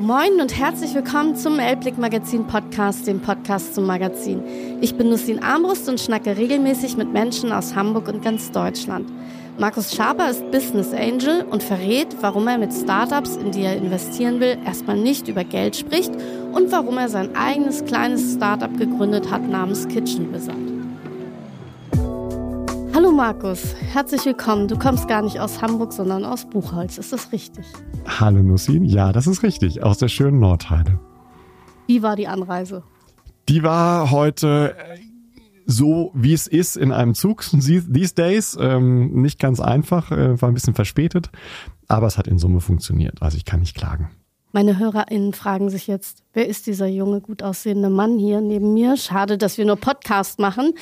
Moin und herzlich willkommen zum Elblick Magazin Podcast, dem Podcast zum Magazin. Ich bin Nussin Armbrust und schnacke regelmäßig mit Menschen aus Hamburg und ganz Deutschland. Markus Schaper ist Business Angel und verrät, warum er mit Startups, in die er investieren will, erstmal nicht über Geld spricht und warum er sein eigenes kleines Startup gegründet hat namens Kitchen Wizard. Hallo Markus, herzlich willkommen. Du kommst gar nicht aus Hamburg, sondern aus Buchholz. Ist das richtig? Hallo Nussin, ja, das ist richtig. Aus der schönen Nordheide. Wie war die Anreise? Die war heute so wie es ist in einem Zug these days. Ähm, nicht ganz einfach, äh, war ein bisschen verspätet, aber es hat in Summe funktioniert. Also ich kann nicht klagen. Meine HörerInnen fragen sich jetzt, wer ist dieser junge, gut aussehende Mann hier neben mir? Schade, dass wir nur Podcast machen.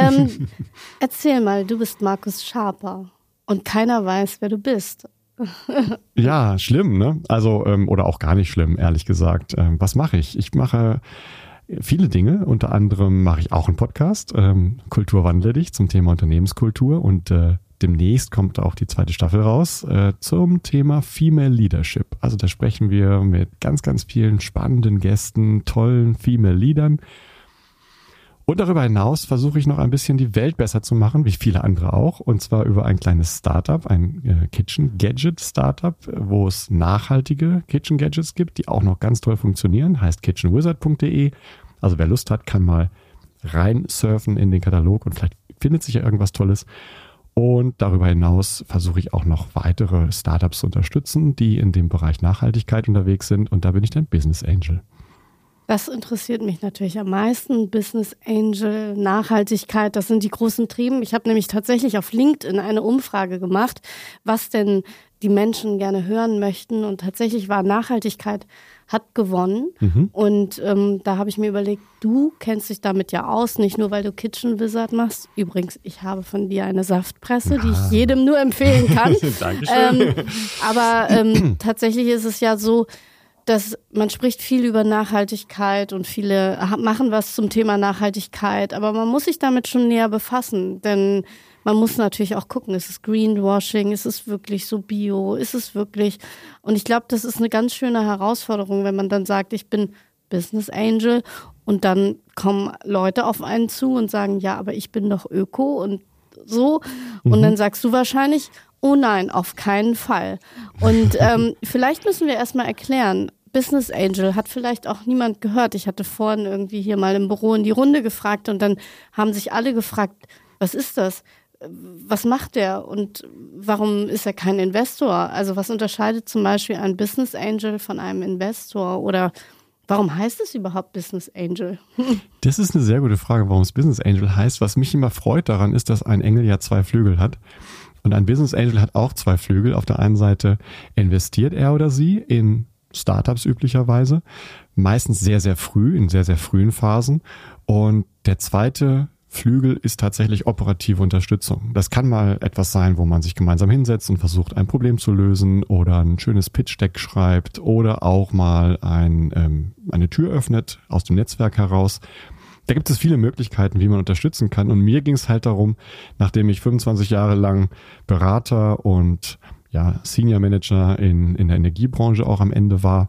Ähm, erzähl mal, du bist Markus Schaper und keiner weiß, wer du bist. ja, schlimm, ne? Also, ähm, oder auch gar nicht schlimm, ehrlich gesagt. Ähm, was mache ich? Ich mache viele Dinge. Unter anderem mache ich auch einen Podcast, ähm, Kultur wandle dich zum Thema Unternehmenskultur und äh, demnächst kommt auch die zweite Staffel raus äh, zum Thema Female Leadership. Also da sprechen wir mit ganz, ganz vielen spannenden Gästen, tollen Female Leadern. Und darüber hinaus versuche ich noch ein bisschen die Welt besser zu machen, wie viele andere auch. Und zwar über ein kleines Startup, ein äh, Kitchen Gadget Startup, wo es nachhaltige Kitchen Gadgets gibt, die auch noch ganz toll funktionieren. Heißt kitchenwizard.de. Also wer Lust hat, kann mal rein surfen in den Katalog und vielleicht findet sich ja irgendwas Tolles. Und darüber hinaus versuche ich auch noch weitere Startups zu unterstützen, die in dem Bereich Nachhaltigkeit unterwegs sind. Und da bin ich dann Business Angel. Das interessiert mich natürlich am meisten. Business Angel, Nachhaltigkeit, das sind die großen Trieben. Ich habe nämlich tatsächlich auf LinkedIn eine Umfrage gemacht, was denn die Menschen gerne hören möchten. Und tatsächlich war Nachhaltigkeit hat gewonnen. Mhm. Und ähm, da habe ich mir überlegt, du kennst dich damit ja aus, nicht nur weil du Kitchen Wizard machst. Übrigens, ich habe von dir eine Saftpresse, ah. die ich jedem nur empfehlen kann. Dankeschön. Ähm, aber ähm, tatsächlich ist es ja so, dass man spricht viel über Nachhaltigkeit und viele machen was zum Thema Nachhaltigkeit, aber man muss sich damit schon näher befassen, denn man muss natürlich auch gucken, ist es Greenwashing, ist es wirklich so bio, ist es wirklich und ich glaube, das ist eine ganz schöne Herausforderung, wenn man dann sagt, ich bin Business Angel und dann kommen Leute auf einen zu und sagen, ja, aber ich bin doch Öko und so und mhm. dann sagst du wahrscheinlich, Oh nein, auf keinen Fall. Und ähm, vielleicht müssen wir erstmal erklären, Business Angel hat vielleicht auch niemand gehört. Ich hatte vorhin irgendwie hier mal im Büro in die Runde gefragt und dann haben sich alle gefragt, was ist das? Was macht der und warum ist er kein Investor? Also was unterscheidet zum Beispiel ein Business Angel von einem Investor oder Warum heißt es überhaupt Business Angel? Das ist eine sehr gute Frage, warum es Business Angel heißt. Was mich immer freut daran ist, dass ein Engel ja zwei Flügel hat. Und ein Business Angel hat auch zwei Flügel. Auf der einen Seite investiert er oder sie in Startups üblicherweise, meistens sehr, sehr früh, in sehr, sehr frühen Phasen. Und der zweite Flügel ist tatsächlich operative Unterstützung. Das kann mal etwas sein, wo man sich gemeinsam hinsetzt und versucht, ein Problem zu lösen oder ein schönes Pitch-Deck schreibt oder auch mal ein, ähm, eine Tür öffnet aus dem Netzwerk heraus da gibt es viele Möglichkeiten, wie man unterstützen kann. Und mir ging es halt darum, nachdem ich 25 Jahre lang Berater und ja, Senior Manager in, in der Energiebranche auch am Ende war,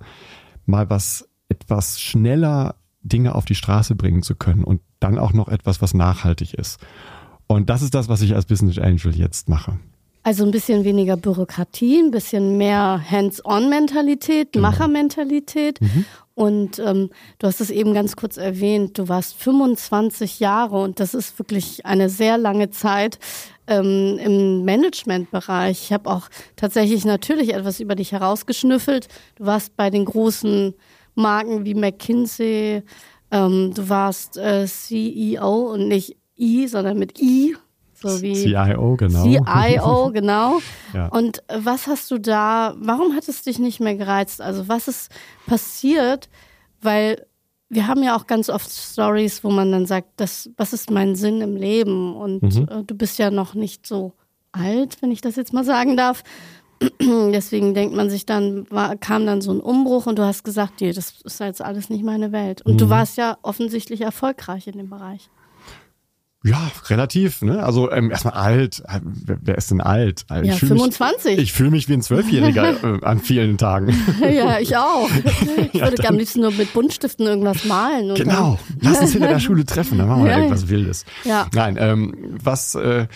mal was etwas schneller Dinge auf die Straße bringen zu können und dann auch noch etwas, was nachhaltig ist. Und das ist das, was ich als Business Angel jetzt mache. Also ein bisschen weniger Bürokratie, ein bisschen mehr Hands-on-Mentalität, genau. Macher-Mentalität. Mhm. Und ähm, du hast es eben ganz kurz erwähnt, du warst 25 Jahre und das ist wirklich eine sehr lange Zeit ähm, im Managementbereich. Ich habe auch tatsächlich natürlich etwas über dich herausgeschnüffelt. Du warst bei den großen Marken wie McKinsey, ähm, du warst äh, CEO und nicht I, sondern mit I so wie CIO, genau. CIO, genau. ja. Und was hast du da, warum hat es dich nicht mehr gereizt? Also was ist passiert? Weil wir haben ja auch ganz oft Stories, wo man dann sagt, das, was ist mein Sinn im Leben? Und mhm. äh, du bist ja noch nicht so alt, wenn ich das jetzt mal sagen darf. Deswegen denkt man sich dann, war, kam dann so ein Umbruch und du hast gesagt, nee, das ist jetzt alles nicht meine Welt. Und mhm. du warst ja offensichtlich erfolgreich in dem Bereich. Ja, relativ. Ne? Also ähm, erstmal alt. Wer, wer ist denn alt? Also, ja, 25. Mich, ich fühle mich wie ein Zwölfjähriger äh, an vielen Tagen. ja, ich auch. Ich ja, würde am liebsten nur mit Buntstiften irgendwas malen. genau. Lass uns hinter der Schule treffen, dann machen wir ja, irgendwas Wildes. Ja. Nein, ähm, was äh,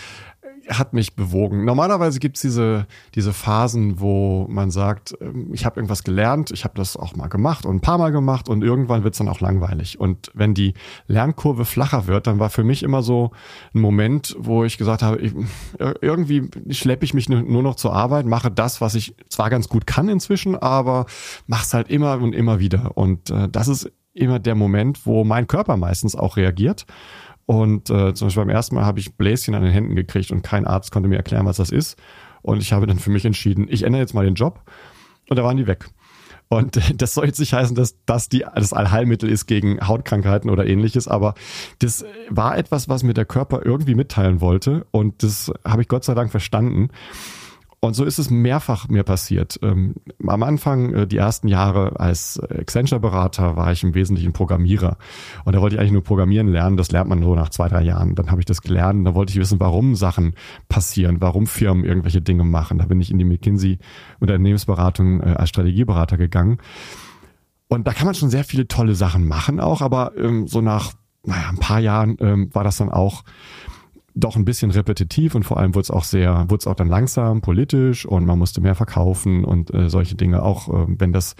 hat mich bewogen. Normalerweise gibt's diese, diese Phasen, wo man sagt, ähm, ich habe irgendwas gelernt, ich habe das auch mal gemacht und ein paar Mal gemacht und irgendwann wird's dann auch langweilig. Und wenn die Lernkurve flacher wird, dann war für mich immer so ein Moment, wo ich gesagt habe, ich, irgendwie schleppe ich mich nur noch zur Arbeit, mache das, was ich zwar ganz gut kann inzwischen, aber mach's halt immer und immer wieder. Und äh, das ist immer der Moment, wo mein Körper meistens auch reagiert und äh, zum Beispiel beim ersten Mal habe ich Bläschen an den Händen gekriegt und kein Arzt konnte mir erklären, was das ist. Und ich habe dann für mich entschieden, ich ändere jetzt mal den Job. Und da waren die weg. Und das soll jetzt nicht heißen, dass das die, das Allheilmittel ist gegen Hautkrankheiten oder ähnliches, aber das war etwas, was mir der Körper irgendwie mitteilen wollte. Und das habe ich Gott sei Dank verstanden. Und so ist es mehrfach mir passiert. Ähm, am Anfang, äh, die ersten Jahre als Accenture-Berater, war ich im Wesentlichen Programmierer. Und da wollte ich eigentlich nur Programmieren lernen. Das lernt man so nach zwei, drei Jahren. Dann habe ich das gelernt. Da wollte ich wissen, warum Sachen passieren, warum Firmen irgendwelche Dinge machen. Da bin ich in die McKinsey Unternehmensberatung äh, als Strategieberater gegangen. Und da kann man schon sehr viele tolle Sachen machen auch, aber ähm, so nach naja, ein paar Jahren ähm, war das dann auch doch ein bisschen repetitiv und vor allem wurde es auch sehr, wurde es auch dann langsam politisch und man musste mehr verkaufen und äh, solche Dinge. Auch äh, wenn das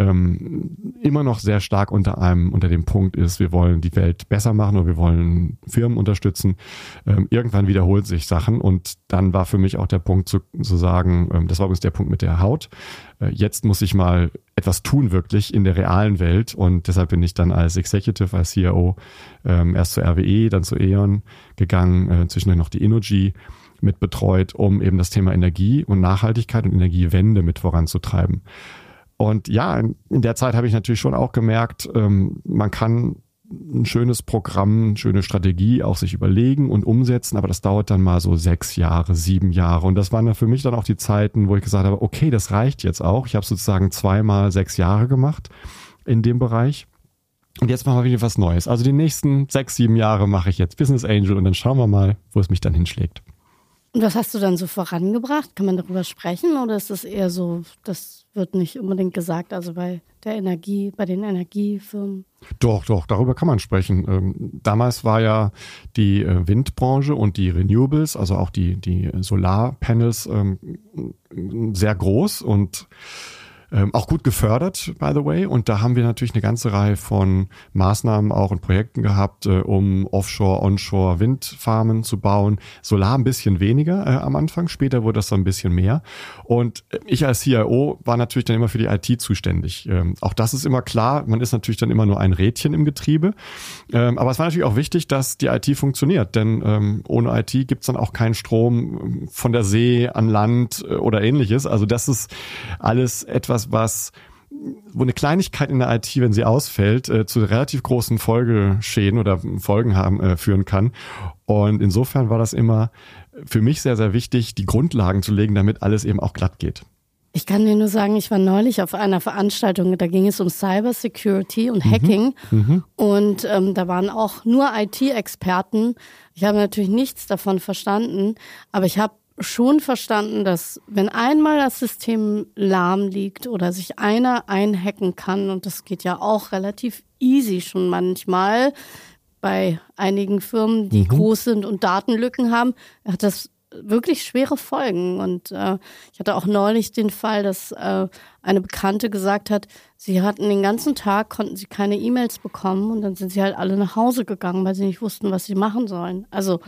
ähm, immer noch sehr stark unter einem, unter dem Punkt ist, wir wollen die Welt besser machen oder wir wollen Firmen unterstützen. Ähm, irgendwann wiederholt sich Sachen und dann war für mich auch der Punkt zu, zu sagen, ähm, das war übrigens der Punkt mit der Haut. Äh, jetzt muss ich mal etwas tun wirklich in der realen Welt und deshalb bin ich dann als Executive, als CIO ähm, erst zur RWE, dann zu E.ON gegangen, äh, zwischendurch noch die Energy mit betreut, um eben das Thema Energie und Nachhaltigkeit und Energiewende mit voranzutreiben. Und ja, in, der Zeit habe ich natürlich schon auch gemerkt, ähm, man kann ein schönes Programm, eine schöne Strategie auch sich überlegen und umsetzen, aber das dauert dann mal so sechs Jahre, sieben Jahre. Und das waren dann für mich dann auch die Zeiten, wo ich gesagt habe, okay, das reicht jetzt auch. Ich habe sozusagen zweimal sechs Jahre gemacht in dem Bereich. Und jetzt machen wir wieder was Neues. Also die nächsten sechs, sieben Jahre mache ich jetzt Business Angel und dann schauen wir mal, wo es mich dann hinschlägt. Und was hast du dann so vorangebracht? Kann man darüber sprechen oder ist das eher so, das wird nicht unbedingt gesagt, also bei der Energie, bei den Energiefirmen? Doch, doch, darüber kann man sprechen. Ähm, damals war ja die äh, Windbranche und die Renewables, also auch die, die Solarpanels, ähm, sehr groß und ähm, auch gut gefördert, by the way. Und da haben wir natürlich eine ganze Reihe von Maßnahmen auch und Projekten gehabt, äh, um Offshore, Onshore Windfarmen zu bauen. Solar ein bisschen weniger äh, am Anfang, später wurde das dann ein bisschen mehr. Und äh, ich als CIO war natürlich dann immer für die IT zuständig. Ähm, auch das ist immer klar, man ist natürlich dann immer nur ein Rädchen im Getriebe. Ähm, aber es war natürlich auch wichtig, dass die IT funktioniert, denn ähm, ohne IT gibt's dann auch keinen Strom ähm, von der See an Land äh, oder ähnliches. Also das ist alles etwas, etwas, was wo eine Kleinigkeit in der IT, wenn sie ausfällt, äh, zu relativ großen Folgeschäden oder Folgen haben äh, führen kann. Und insofern war das immer für mich sehr, sehr wichtig, die Grundlagen zu legen, damit alles eben auch glatt geht. Ich kann dir nur sagen, ich war neulich auf einer Veranstaltung, da ging es um Cyber Security und mhm. Hacking. Mhm. Und ähm, da waren auch nur IT-Experten. Ich habe natürlich nichts davon verstanden, aber ich habe schon verstanden, dass wenn einmal das System lahm liegt oder sich einer einhacken kann, und das geht ja auch relativ easy schon manchmal bei einigen Firmen, die mhm. groß sind und Datenlücken haben, hat das wirklich schwere Folgen. Und äh, ich hatte auch neulich den Fall, dass äh, eine Bekannte gesagt hat, sie hatten den ganzen Tag, konnten sie keine E-Mails bekommen und dann sind sie halt alle nach Hause gegangen, weil sie nicht wussten, was sie machen sollen. Also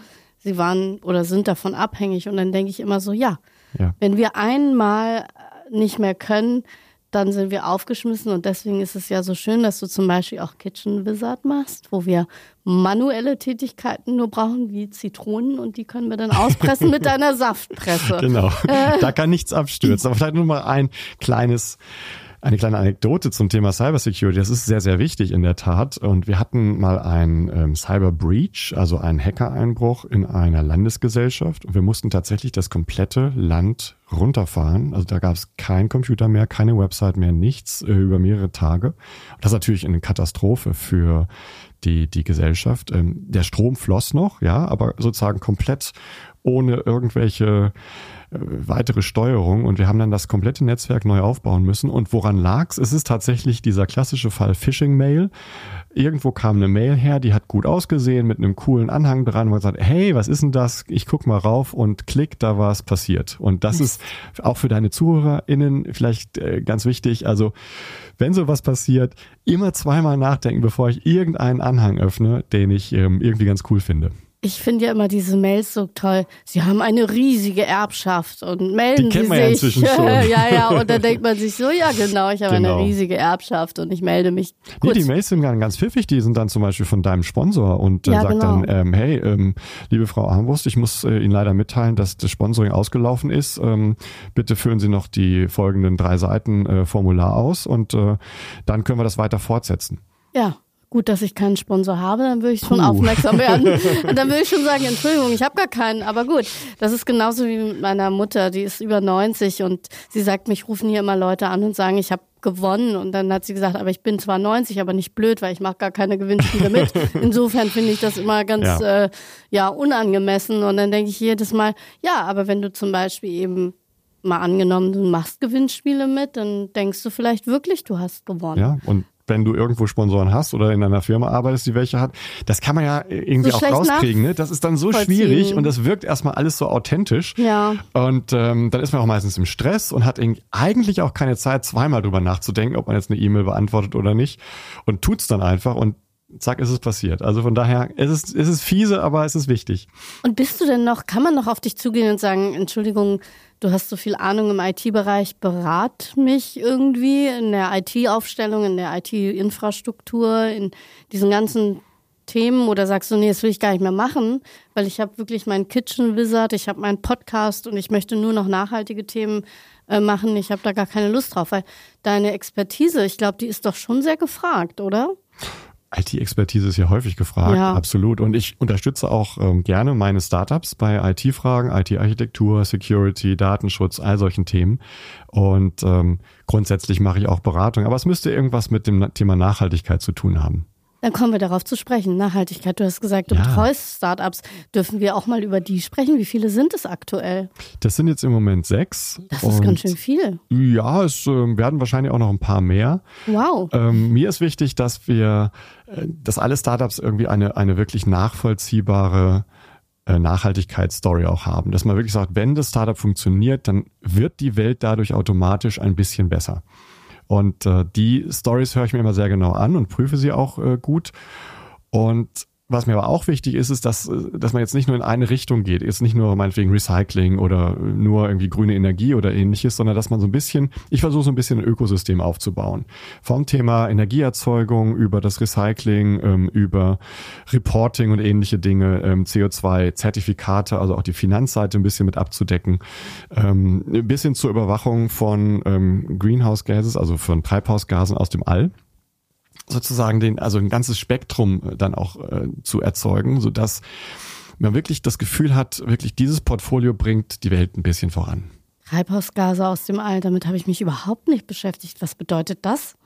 sie waren oder sind davon abhängig. Und dann denke ich immer so, ja, ja, wenn wir einmal nicht mehr können, dann sind wir aufgeschmissen und deswegen ist es ja so schön, dass du zum Beispiel auch Kitchen Wizard machst, wo wir manuelle Tätigkeiten nur brauchen, wie Zitronen und die können wir dann auspressen mit deiner Saftpresse. Genau, da kann nichts abstürzen. Aber vielleicht nur mal ein kleines Eine kleine Anekdote zum Thema Cybersecurity. Das ist sehr, sehr wichtig in der Tat. Und wir hatten mal einen ähm, Cyber Breach, also einen Hackereinbruch in einer Landesgesellschaft. Und wir mussten tatsächlich das komplette Land runterfahren. Also da gab es kein Computer mehr, keine Website mehr, nichts äh, über mehrere Tage. Und das ist natürlich eine Katastrophe für die, die Gesellschaft. Ähm, der Strom floss noch, ja, aber sozusagen komplett ohne irgendwelche äh, weitere Steuerung und wir haben dann das komplette Netzwerk neu aufbauen müssen. Und woran lag's? Es ist tatsächlich dieser klassische Fall Phishing-Mail. Irgendwo kam eine Mail her, die hat gut ausgesehen mit einem coolen Anhang dran, wo man sagt, hey, was ist denn das? Ich guck mal rauf und klick, da war es passiert. Und das ist auch für deine ZuhörerInnen vielleicht äh, ganz wichtig. Also, wenn sowas passiert, immer zweimal nachdenken, bevor ich irgendeinen Anhang öffne, den ich ähm, irgendwie ganz cool finde. Ich finde ja immer diese Mails so toll. Sie haben eine riesige Erbschaft und melden Die kennt man ja sich. inzwischen schon. ja, ja, und dann denkt man sich so, ja genau, ich habe Genau. eine riesige Erbschaft und ich melde mich Nee, kurz. die Mails sind ganz pfiffig, die sind dann zum Beispiel von deinem Sponsor und Ja, sagt genau. dann, ähm, hey, ähm, liebe Frau Armbrust, ich muss äh, Ihnen leider mitteilen, dass das Sponsoring ausgelaufen ist. Ähm, bitte füllen Sie noch die folgenden drei Seiten äh, Formular aus und äh, dann können wir das weiter fortsetzen. ja. Gut, dass ich keinen Sponsor habe, dann würde ich schon Puh. aufmerksam werden. Und dann würde ich schon sagen, Entschuldigung, ich habe gar keinen. Aber gut, das ist genauso wie mit meiner Mutter, die ist über 90 und sie sagt, mich rufen hier immer Leute an und sagen, ich habe gewonnen. Und dann hat sie gesagt, aber ich bin zwar 90, aber nicht blöd, weil ich mache gar keine Gewinnspiele mit. Insofern finde ich das immer ganz Ja. ja. Äh, ja unangemessen. Und dann denke ich jedes Mal, ja, aber wenn du zum Beispiel eben mal angenommen, du machst Gewinnspiele mit, dann denkst du vielleicht wirklich, du hast gewonnen. Ja, und wenn du irgendwo Sponsoren hast oder in einer Firma arbeitest, die welche hat, das kann man ja irgendwie So auch rauskriegen. Ne? Das ist dann so schwierig und das wirkt erstmal alles so authentisch. Ja. Und ähm, dann ist man auch meistens im Stress und hat eigentlich auch keine Zeit, zweimal drüber nachzudenken, ob man jetzt eine E-Mail beantwortet oder nicht. Und tut's dann einfach und zack, ist es passiert. Also von daher, es ist, es ist fiese, aber es ist wichtig. Und bist du denn noch, kann man noch auf dich zugehen und sagen, Entschuldigung, du hast so viel Ahnung im IT-Bereich, berat mich irgendwie in der IT-Aufstellung, in der IT-Infrastruktur, in diesen ganzen Themen oder sagst du, nee, das will ich gar nicht mehr machen, weil ich habe wirklich meinen Kitchen Wizard, ich habe meinen Podcast und ich möchte nur noch nachhaltige Themen äh, machen. Ich habe da gar keine Lust drauf, weil deine Expertise, ich glaube, die ist doch schon sehr gefragt, oder? IT-Expertise ist ja häufig gefragt, Ja. absolut. Und ich unterstütze auch ähm, gerne meine Startups bei IT-Fragen, IT-Architektur, Security, Datenschutz, all solchen Themen. Und ähm, grundsätzlich mache ich auch Beratung. Aber es müsste irgendwas mit dem Thema Nachhaltigkeit zu tun haben. Dann kommen wir darauf zu sprechen. Nachhaltigkeit. Du hast gesagt, du Ja. betreust Startups. Dürfen wir auch mal über die sprechen? Wie viele sind es aktuell? Das sind jetzt im Moment sechs. Das ist ganz schön viel. Ja, es ähm, werden wahrscheinlich auch noch ein paar mehr. Wow. Ähm, mir ist wichtig, dass wir, äh, dass alle Startups irgendwie eine, eine wirklich nachvollziehbare äh, Nachhaltigkeitsstory auch haben. Dass man wirklich sagt, wenn das Startup funktioniert, dann wird die Welt dadurch automatisch ein bisschen besser. Und äh, die Stories höre ich mir immer sehr genau an und prüfe sie auch äh, gut. Und was mir aber auch wichtig ist, ist, dass, äh, dass man jetzt nicht nur in eine Richtung geht, jetzt nicht nur meinetwegen Recycling oder nur irgendwie grüne Energie oder ähnliches, sondern dass man so ein bisschen, ich versuche so ein bisschen ein Ökosystem aufzubauen. Vom Thema Energieerzeugung über das Recycling, ähm, über Reporting und ähnliche Dinge, ähm, CO2-Zertifikate, also auch die Finanzseite ein bisschen mit abzudecken, ähm, bis hin zur Überwachung von Greenhouse Gases, also von Treibhausgasen aus dem All sozusagen den, also ein ganzes Spektrum äh, dann auch äh, zu erzeugen, so dass man wirklich das Gefühl hat, wirklich dieses Portfolio bringt die Welt ein bisschen voran. Treibhausgase aus dem All, damit habe ich mich überhaupt nicht beschäftigt. Was bedeutet das?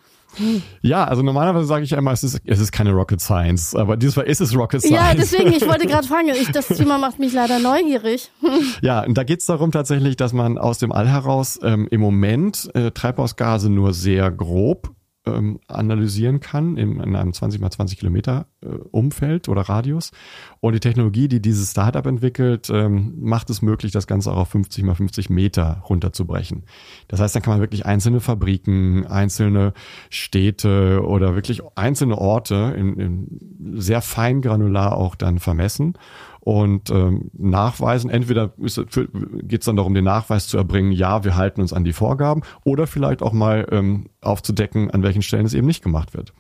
Ja, also normalerweise sage ich immer, es ist, es ist keine Rocket Science, aber dieses Mal ist es Rocket Science. Ja, deswegen, ich wollte gerade fragen, ich, das Thema macht mich leider neugierig. Ja, und da geht's darum tatsächlich, dass man aus dem All heraus ähm, im Moment äh, Treibhausgase nur sehr grob ähm, analysieren kann in, in einem 20 mal 20 Kilometer äh, Umfeld oder Radius. Und die Technologie, die dieses Startup entwickelt, ähm, macht es möglich, das Ganze auch auf 50 mal 50 Meter runterzubrechen. Das heißt, dann kann man wirklich einzelne Fabriken, einzelne Städte oder wirklich einzelne Orte in, in sehr fein granular auch dann vermessen und ähm, nachweisen. Entweder geht es dann darum, den Nachweis zu erbringen, ja, wir halten uns an die Vorgaben, oder vielleicht auch mal ähm, aufzudecken, an welchen Stellen es eben nicht gemacht wird.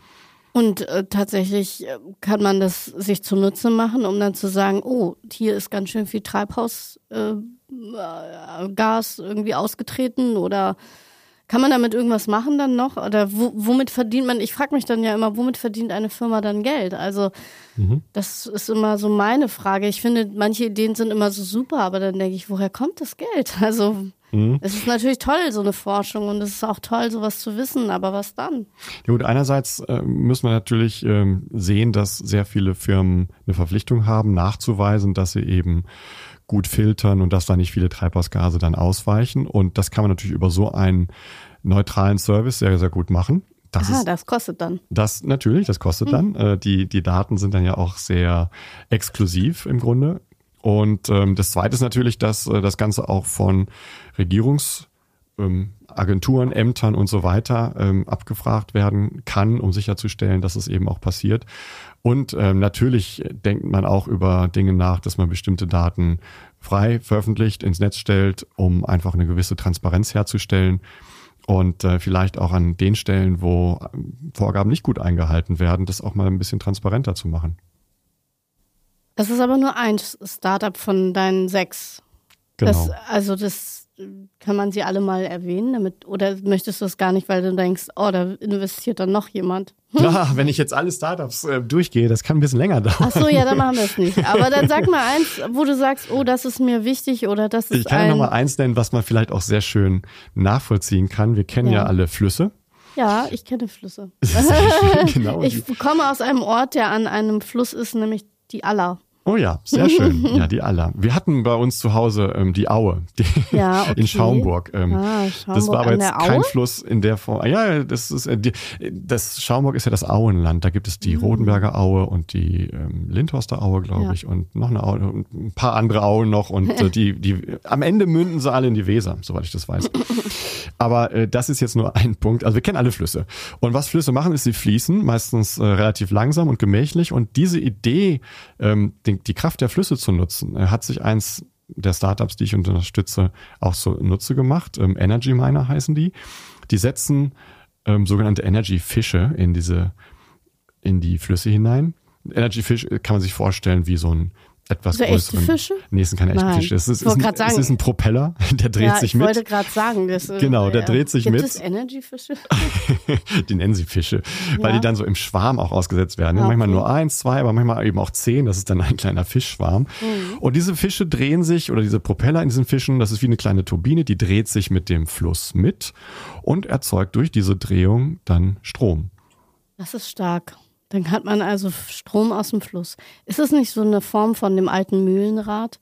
Und äh, tatsächlich äh, kann man das sich zunutze machen, um dann zu sagen, oh, hier ist ganz schön viel Treibhausgas äh, Gas irgendwie ausgetreten oder Kann man damit irgendwas machen dann noch? Oder wo, womit verdient man, ich frage mich dann ja immer, womit verdient eine Firma dann Geld? Also mhm. das ist immer so meine Frage. Ich finde, manche Ideen sind immer so super, aber dann denke ich, woher kommt das Geld? Also Mhm. Es ist natürlich toll, so eine Forschung und es ist auch toll, sowas zu wissen, aber was dann? Ja gut, einerseits äh, müssen wir natürlich ähm, sehen, dass sehr viele Firmen eine Verpflichtung haben, nachzuweisen, dass sie eben gut filtern und dass da nicht viele Treibhausgase dann ausweichen. Und das kann man natürlich über so einen neutralen Service sehr, sehr gut machen. Das Aha, ist, das kostet dann. Das natürlich, das kostet hm. dann. Äh, die, die Daten sind dann ja auch sehr exklusiv im Grunde. Und ähm, das Zweite ist natürlich, dass äh, das Ganze auch von Regierungsagenturen, ähm, Ämtern und so weiter ähm, abgefragt werden kann, um sicherzustellen, dass es eben auch passiert. Und ähm, natürlich denkt man auch über Dinge nach, dass man bestimmte Daten frei veröffentlicht, ins Netz stellt, um einfach eine gewisse Transparenz herzustellen und äh, vielleicht auch an den Stellen, wo ähm, Vorgaben nicht gut eingehalten werden, das auch mal ein bisschen transparenter zu machen. Das ist aber nur ein Startup von deinen sechs. Genau. Das, also das kann man sie alle mal erwähnen, damit oder möchtest du das gar nicht, weil du denkst, oh, da investiert dann noch jemand? Ja, wenn ich jetzt alle Startups äh, durchgehe, das kann ein bisschen länger dauern. Ach so, ja, dann machen wir es nicht. Aber dann sag mal eins, wo du sagst, oh, das ist mir wichtig oder das ist Ich kann ein... ja noch mal eins nennen, was man vielleicht auch sehr schön nachvollziehen kann. Wir kennen ja, ja alle Flüsse. Ja, ich kenne Flüsse. genau. Ich komme aus einem Ort, der an einem Fluss ist, nämlich die Aller. Oh ja, sehr schön. Ja, die Aller. Wir hatten bei uns zu Hause ähm, die Aue die ja, okay. in Schaumburg. Ähm, ah, Schaumburg. Das war aber jetzt kein Fluss in der Form. Ja, das ist äh, die, das Schaumburg ist ja das Auenland. Da gibt es die mhm. Rodenberger Aue und die ähm, Lindhorster Aue, glaube ja. ich, und noch eine Aue und ein paar andere Auen noch. Und äh, die, die am Ende münden sie alle in die Weser, soweit ich das weiß. aber äh, das ist jetzt nur ein Punkt. Also wir kennen alle Flüsse. Und was Flüsse machen, ist, sie fließen, meistens äh, relativ langsam und gemächlich. Und diese Idee, ähm, den die, Kraft der Flüsse zu nutzen, hat sich eins der Startups, die ich unterstütze, auch so Nutze gemacht. Ähm, Energy Miner heißen die. Die setzen ähm, sogenannte Energy Fische in diese, in die Flüsse hinein. Energy Fish kann man sich vorstellen wie so ein etwas also größeren. Echte Fische? Nee, es sind keine echten Fische. Es ist, ist, ein, sagen, es ist ein Propeller, der dreht ja, sich mit. Ich wollte gerade sagen, das Genau, der ja. dreht sich Gibt mit. Gibt es Energy-Fische? die nennen sie Fische, ja. weil die dann so im Schwarm auch ausgesetzt werden. Okay. Manchmal nur eins, zwei, aber manchmal eben auch zehn. Das ist dann ein kleiner Fischschwarm. Mhm. Und diese Fische drehen sich, oder diese Propeller in diesen Fischen, das ist wie eine kleine Turbine, die dreht sich mit dem Fluss mit und erzeugt durch diese Drehung dann Strom. Das ist stark. Dann hat man also Strom aus dem Fluss. Ist es nicht so eine Form von dem alten Mühlenrad,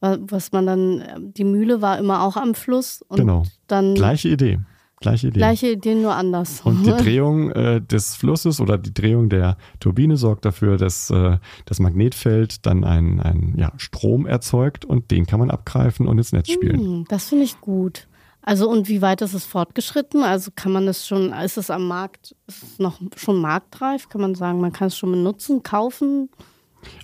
was man dann, die Mühle war immer auch am Fluss und genau. dann. Gleiche Idee. Gleiche Idee. Gleiche Idee, nur anders. Und die Drehung äh, des Flusses oder die Drehung der Turbine sorgt dafür, dass äh, das Magnetfeld dann einen ja, Strom erzeugt und den kann man abgreifen und ins Netz spielen. Hm, das finde ich gut. Also und wie weit ist es fortgeschritten? Also kann man es schon, ist es am Markt, ist es noch schon marktreif? Kann man sagen, man kann es schon benutzen, kaufen?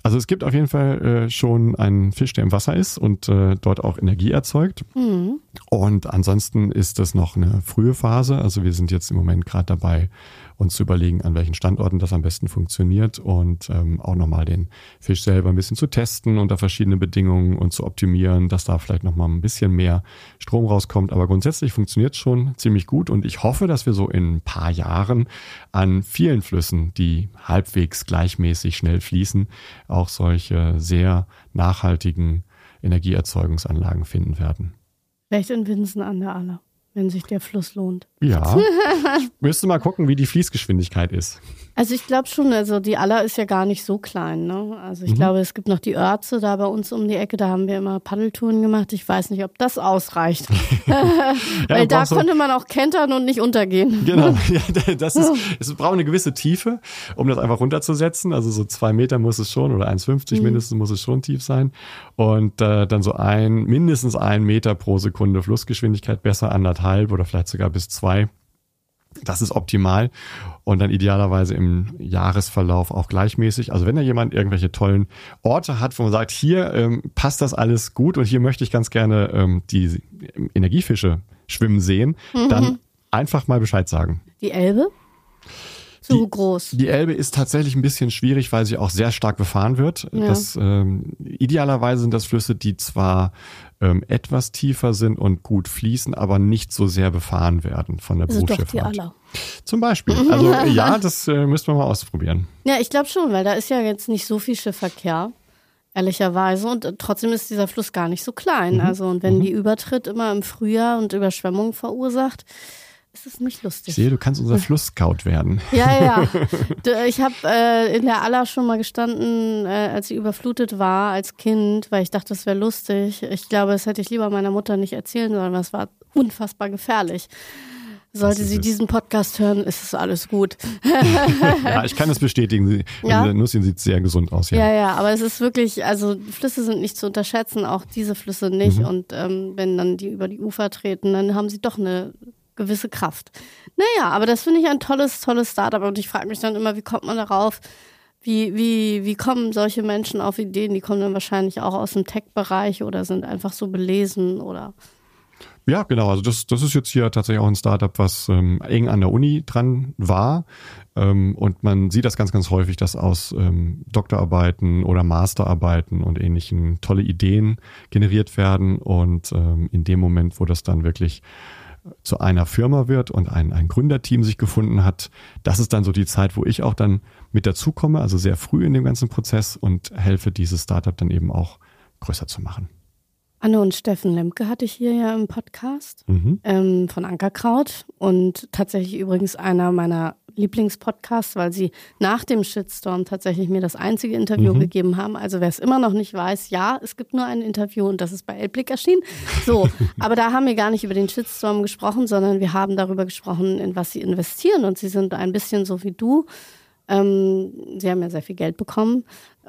Also es gibt auf jeden Fall äh, schon einen Fisch, der im Wasser ist und äh, dort auch Energie erzeugt. Mhm. Und ansonsten ist das noch eine frühe Phase. Also wir sind jetzt im Moment gerade dabei, uns zu überlegen, an welchen Standorten das am besten funktioniert und ähm, auch nochmal den Fisch selber ein bisschen zu testen unter verschiedene Bedingungen und zu optimieren, dass da vielleicht nochmal ein bisschen mehr Strom rauskommt. Aber grundsätzlich funktioniert es schon ziemlich gut und ich hoffe, dass wir so in ein paar Jahren an vielen Flüssen, die halbwegs gleichmäßig schnell fließen, auch solche sehr nachhaltigen Energieerzeugungsanlagen finden werden. Vielleicht in Winsen an der Aller wenn sich der Fluss lohnt. Ja. ich müsste mal gucken, wie die Fließgeschwindigkeit ist. Also ich glaube schon, also die Aller ist ja gar nicht so klein. Ne? Also ich mhm. glaube, es gibt noch die Örze da bei uns um die Ecke, da haben wir immer Paddeltouren gemacht. Ich weiß nicht, ob das ausreicht. ja, Weil da konnte man auch kentern und nicht untergehen. Genau, ja, das ist, es braucht eine gewisse Tiefe, um das einfach runterzusetzen. Also so zwei Meter muss es schon oder 1,50 mhm. mindestens muss es schon tief sein. Und äh, dann so ein, mindestens ein Meter pro Sekunde Flussgeschwindigkeit, besser anderthalb oder vielleicht sogar bis zwei. Das ist optimal und dann idealerweise im Jahresverlauf auch gleichmäßig. Also wenn da jemand irgendwelche tollen Orte hat, wo man sagt, hier ähm, passt das alles gut und hier möchte ich ganz gerne ähm, die Energiefische schwimmen sehen, mhm. dann einfach mal Bescheid sagen. Die Elbe? So die, groß. Die Elbe ist tatsächlich ein bisschen schwierig, weil sie auch sehr stark befahren wird. Ja. Das, ähm, idealerweise sind das Flüsse, die zwar ähm, etwas tiefer sind und gut fließen, aber nicht so sehr befahren werden von der Also doch die Berufsschifffahrt. aller. Zum Beispiel. Also ja, das äh, müssten wir mal ausprobieren. Ja, ich glaube schon, weil da ist ja jetzt nicht so viel Schiffverkehr, ehrlicherweise. Und äh, trotzdem ist dieser Fluss gar nicht so klein. Also, und wenn die Übertritt immer im Frühjahr und Überschwemmungen verursacht, ist es nicht Ich lustig. sehe, du kannst unser Flussscout werden. Ja, ja. Ich habe äh, in der Aller schon mal gestanden, äh, als sie überflutet war als Kind, weil ich dachte, das wäre lustig. Ich glaube, das hätte ich lieber meiner Mutter nicht erzählen sollen, weil es war unfassbar gefährlich. Sollte sie es. diesen Podcast hören, ist es alles gut. Ja, ich kann es bestätigen. Ja? Nussin sieht sehr gesund aus. Ja. Ja, ja, aber es ist wirklich, also Flüsse sind nicht zu unterschätzen, auch diese Flüsse nicht. Mhm. Und ähm, wenn dann die über die Ufer treten, dann haben sie doch eine gewisse Kraft. Naja, aber das finde ich ein tolles, tolles Startup. Und ich frage mich dann immer, wie kommt man darauf? Wie, wie, wie kommen solche Menschen auf Ideen? Die kommen dann wahrscheinlich auch aus dem Tech-Bereich oder sind einfach so belesen oder. Ja, genau. Also das, das ist jetzt hier tatsächlich auch ein Startup, was ähm, eng an der Uni dran war. Ähm, und man sieht das ganz, ganz häufig, dass aus ähm, Doktorarbeiten oder Masterarbeiten und ähnlichen tolle Ideen generiert werden. Und ähm, in dem Moment, wo das dann wirklich zu einer Firma wird und ein, ein Gründerteam sich gefunden hat, das ist dann so die Zeit, wo ich auch dann mit dazukomme, also sehr früh in dem ganzen Prozess und helfe, dieses Startup dann eben auch größer zu machen. Anne und Steffen Lemke hatte ich hier ja im Podcast. Mhm. ähm, von Ankerkraut und tatsächlich übrigens einer meiner Lieblingspodcasts, weil sie nach dem Shitstorm tatsächlich mir das einzige Interview Mhm. gegeben haben. Also wer es immer noch nicht weiß, ja, es gibt nur ein Interview und das ist bei Elblick erschienen. So, aber da haben wir gar nicht über den Shitstorm gesprochen, sondern wir haben darüber gesprochen, in was sie investieren und sie sind ein bisschen so wie du. Ähm, sie haben ja sehr viel Geld bekommen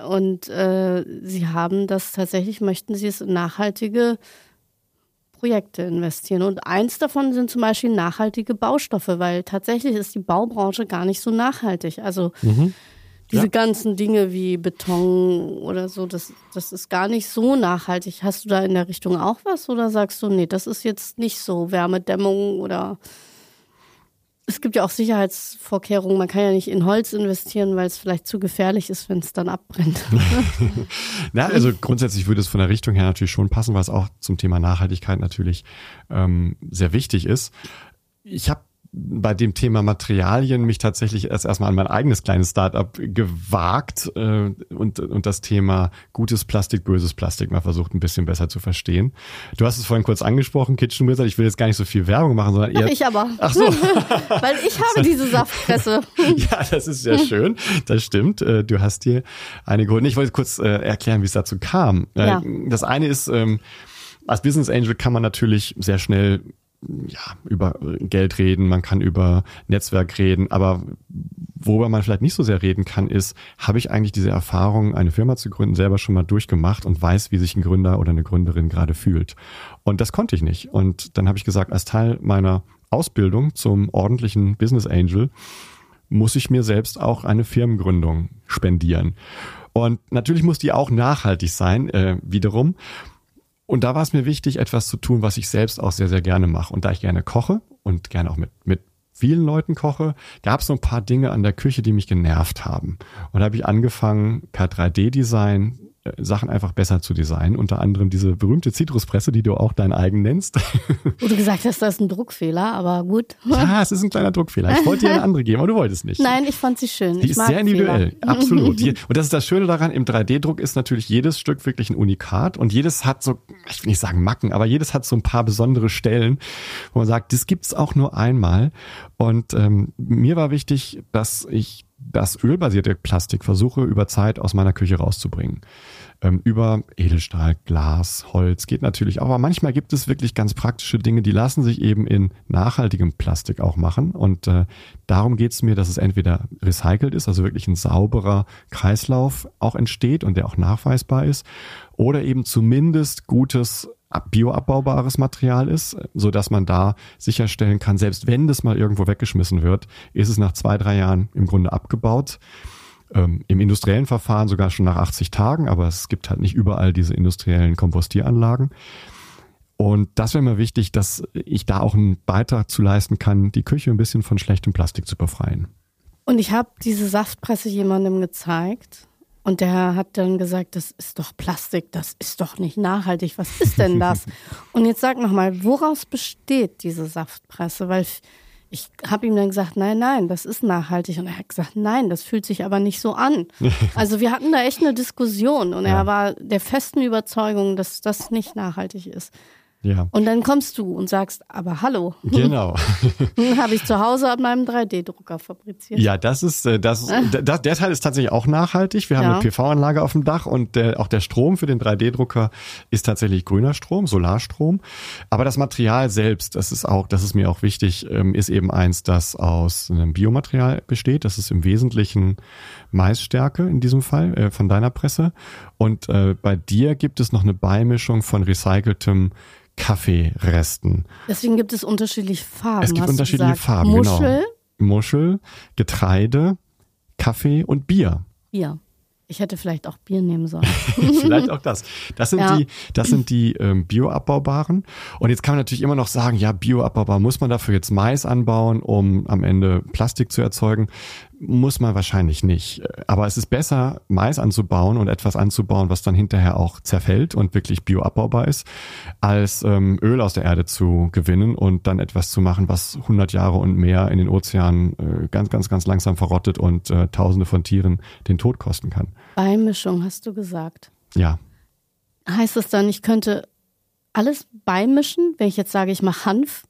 und äh, sie haben das tatsächlich, möchten sie es in nachhaltige Projekte investieren. Und eins davon sind zum Beispiel nachhaltige Baustoffe, weil tatsächlich ist die Baubranche gar nicht so nachhaltig. Also diese Ja. ganzen Dinge wie Beton oder so, das, das ist gar nicht so nachhaltig. Hast du da in der Richtung auch was oder sagst du, nee, das ist jetzt nicht so Wärmedämmung oder es gibt ja auch Sicherheitsvorkehrungen. Man kann ja nicht in Holz investieren, weil es vielleicht zu gefährlich ist, wenn es dann abbrennt. Na, also grundsätzlich würde es von der Richtung her natürlich schon passen, weil es auch zum Thema Nachhaltigkeit natürlich ähm, sehr wichtig ist. Ich habe bei dem Thema Materialien mich tatsächlich erst erstmal an mein eigenes kleines Startup gewagt äh, und, und das Thema gutes Plastik, böses Plastik mal versucht ein bisschen besser zu verstehen. Du hast es vorhin kurz angesprochen, Kitchen Wizard. Ich will jetzt gar nicht so viel Werbung machen, sondern eher. ich aber. Ach so. weil ich habe diese Saftpresse. Ja, das ist sehr schön. Das stimmt. Äh, Du hast dir eine geholt. Ich wollte kurz äh, erklären, wie es dazu kam. Äh, Ja. Das eine ist, ähm, als Business Angel kann man natürlich sehr schnell ja, über Geld reden, man kann über Netzwerk reden, aber worüber man vielleicht nicht so sehr reden kann, ist, habe ich eigentlich diese Erfahrung, eine Firma zu gründen, selber schon mal durchgemacht und weiß, wie sich ein Gründer oder eine Gründerin gerade fühlt. Und das konnte ich nicht. Und dann habe ich gesagt, als Teil meiner Ausbildung zum ordentlichen Business Angel muss ich mir selbst auch eine Firmengründung spendieren. Und natürlich muss die auch nachhaltig sein, äh, wiederum. Und da war es mir wichtig, etwas zu tun, was ich selbst auch sehr, sehr gerne mache. Und da ich gerne koche und gerne auch mit, mit vielen Leuten koche, gab es so ein paar Dinge an der Küche, die mich genervt haben. Und da habe ich angefangen, per 3D-Design äh, Sachen einfach besser zu designen. Unter anderem diese berühmte Zitruspresse, die du auch dein eigen nennst. Wo du gesagt hast, das ist ein Druckfehler, aber gut. ja, es ist ein kleiner Druckfehler. Ich wollte dir eine andere geben, aber du wolltest nicht. Nein, ich fand sie schön. Die ich ist mag sehr individuell, Fehler. absolut. Und das ist das Schöne daran, im 3D-Druck ist natürlich jedes Stück wirklich ein Unikat und jedes hat so, ich will nicht sagen Macken, aber jedes hat so ein paar besondere Stellen, wo man sagt, das gibt's auch nur einmal. Und ähm, mir war wichtig, dass ich das ölbasierte Plastik versuche über Zeit aus meiner Küche rauszubringen. Ähm, über Edelstahl, Glas, Holz geht natürlich auch, aber manchmal gibt es wirklich ganz praktische Dinge, die lassen sich eben in nachhaltigem Plastik auch machen. Und äh, darum geht es mir, dass es entweder recycelt ist, also wirklich ein sauberer Kreislauf auch entsteht und der auch nachweisbar ist, oder eben zumindest gutes bioabbaubares Material ist, so dass man da sicherstellen kann, selbst wenn das mal irgendwo weggeschmissen wird, ist es nach zwei, drei Jahren im Grunde abgebaut. Ähm, Im industriellen Verfahren sogar schon nach 80 Tagen, aber es gibt halt nicht überall diese industriellen Kompostieranlagen. Und das wäre mir wichtig, dass ich da auch einen Beitrag zu leisten kann, die Küche ein bisschen von schlechtem Plastik zu befreien. Und ich habe diese Saftpresse jemandem gezeigt und der hat dann gesagt, das ist doch Plastik, das ist doch nicht nachhaltig. Was ist denn das? und jetzt sag noch mal, woraus besteht diese Saftpresse? Weil ich habe ihm dann gesagt, nein, nein, das ist nachhaltig. Und er hat gesagt, nein, das fühlt sich aber nicht so an. Also wir hatten da echt eine Diskussion und ja. er war der festen Überzeugung, dass das nicht nachhaltig ist. Ja. Und dann kommst du und sagst, aber hallo. Genau. Habe ich zu Hause an meinem 3D-Drucker fabriziert. Ja, das ist, äh, das, das, der Teil ist tatsächlich auch nachhaltig. Wir haben ja. eine PV-Anlage auf dem Dach und der, auch der Strom für den 3D-Drucker ist tatsächlich grüner Strom, Solarstrom. Aber das Material selbst, das ist auch, das ist mir auch wichtig, ähm, ist eben eins, das aus einem Biomaterial besteht. Das ist im Wesentlichen Maisstärke in diesem Fall äh, von deiner Presse. Und äh, bei dir gibt es noch eine Beimischung von recyceltem Kaffeeresten. Deswegen gibt es unterschiedliche Farben. Es gibt unterschiedliche Farben, Muschel. genau. Muschel, Getreide, Kaffee und Bier. Bier. Ich hätte vielleicht auch Bier nehmen sollen. vielleicht auch das. Das sind ja. die, das sind die ähm, bioabbaubaren. Und jetzt kann man natürlich immer noch sagen, ja, bioabbaubar, muss man dafür jetzt Mais anbauen, um am Ende Plastik zu erzeugen? Muss man wahrscheinlich nicht. Aber es ist besser, Mais anzubauen und etwas anzubauen, was dann hinterher auch zerfällt und wirklich bioabbaubar ist, als ähm, Öl aus der Erde zu gewinnen und dann etwas zu machen, was 100 Jahre und mehr in den Ozeanen äh, ganz, ganz, ganz langsam verrottet und äh, Tausende von Tieren den Tod kosten kann. Beimischung, hast du gesagt. Ja. Heißt das dann, ich könnte alles beimischen, wenn ich jetzt sage, ich mache Hanf?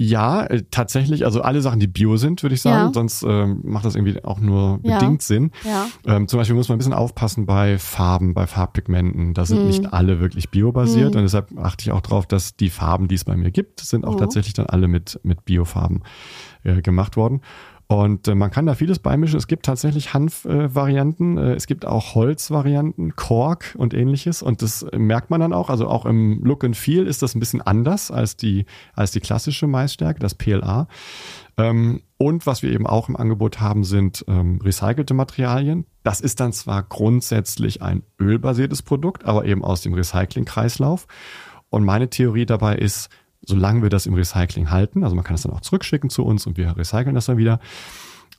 Ja, äh, tatsächlich. Also alle Sachen, die bio sind, würde ich sagen. Ja. Sonst ähm, macht das irgendwie auch nur ja. bedingt Sinn. Ja. Ähm, zum Beispiel muss man ein bisschen aufpassen bei Farben, bei Farbpigmenten. Da sind hm. nicht alle wirklich biobasiert. Hm. Und deshalb achte ich auch darauf, dass die Farben, die es bei mir gibt, sind auch oh. tatsächlich dann alle mit, mit Biofarben äh, gemacht worden. Und äh, man kann da vieles beimischen. Es gibt tatsächlich Hanfvarianten, äh, äh, es gibt auch Holzvarianten, Kork und ähnliches. Und das merkt man dann auch. Also auch im Look and Feel ist das ein bisschen anders als die, als die klassische Maisstärke, das PLA. Ähm, und was wir eben auch im Angebot haben, sind ähm, recycelte Materialien. Das ist dann zwar grundsätzlich ein ölbasiertes Produkt, aber eben aus dem Recyclingkreislauf. Und meine Theorie dabei ist, solange wir das im Recycling halten, also man kann es dann auch zurückschicken zu uns und wir recyceln das dann wieder,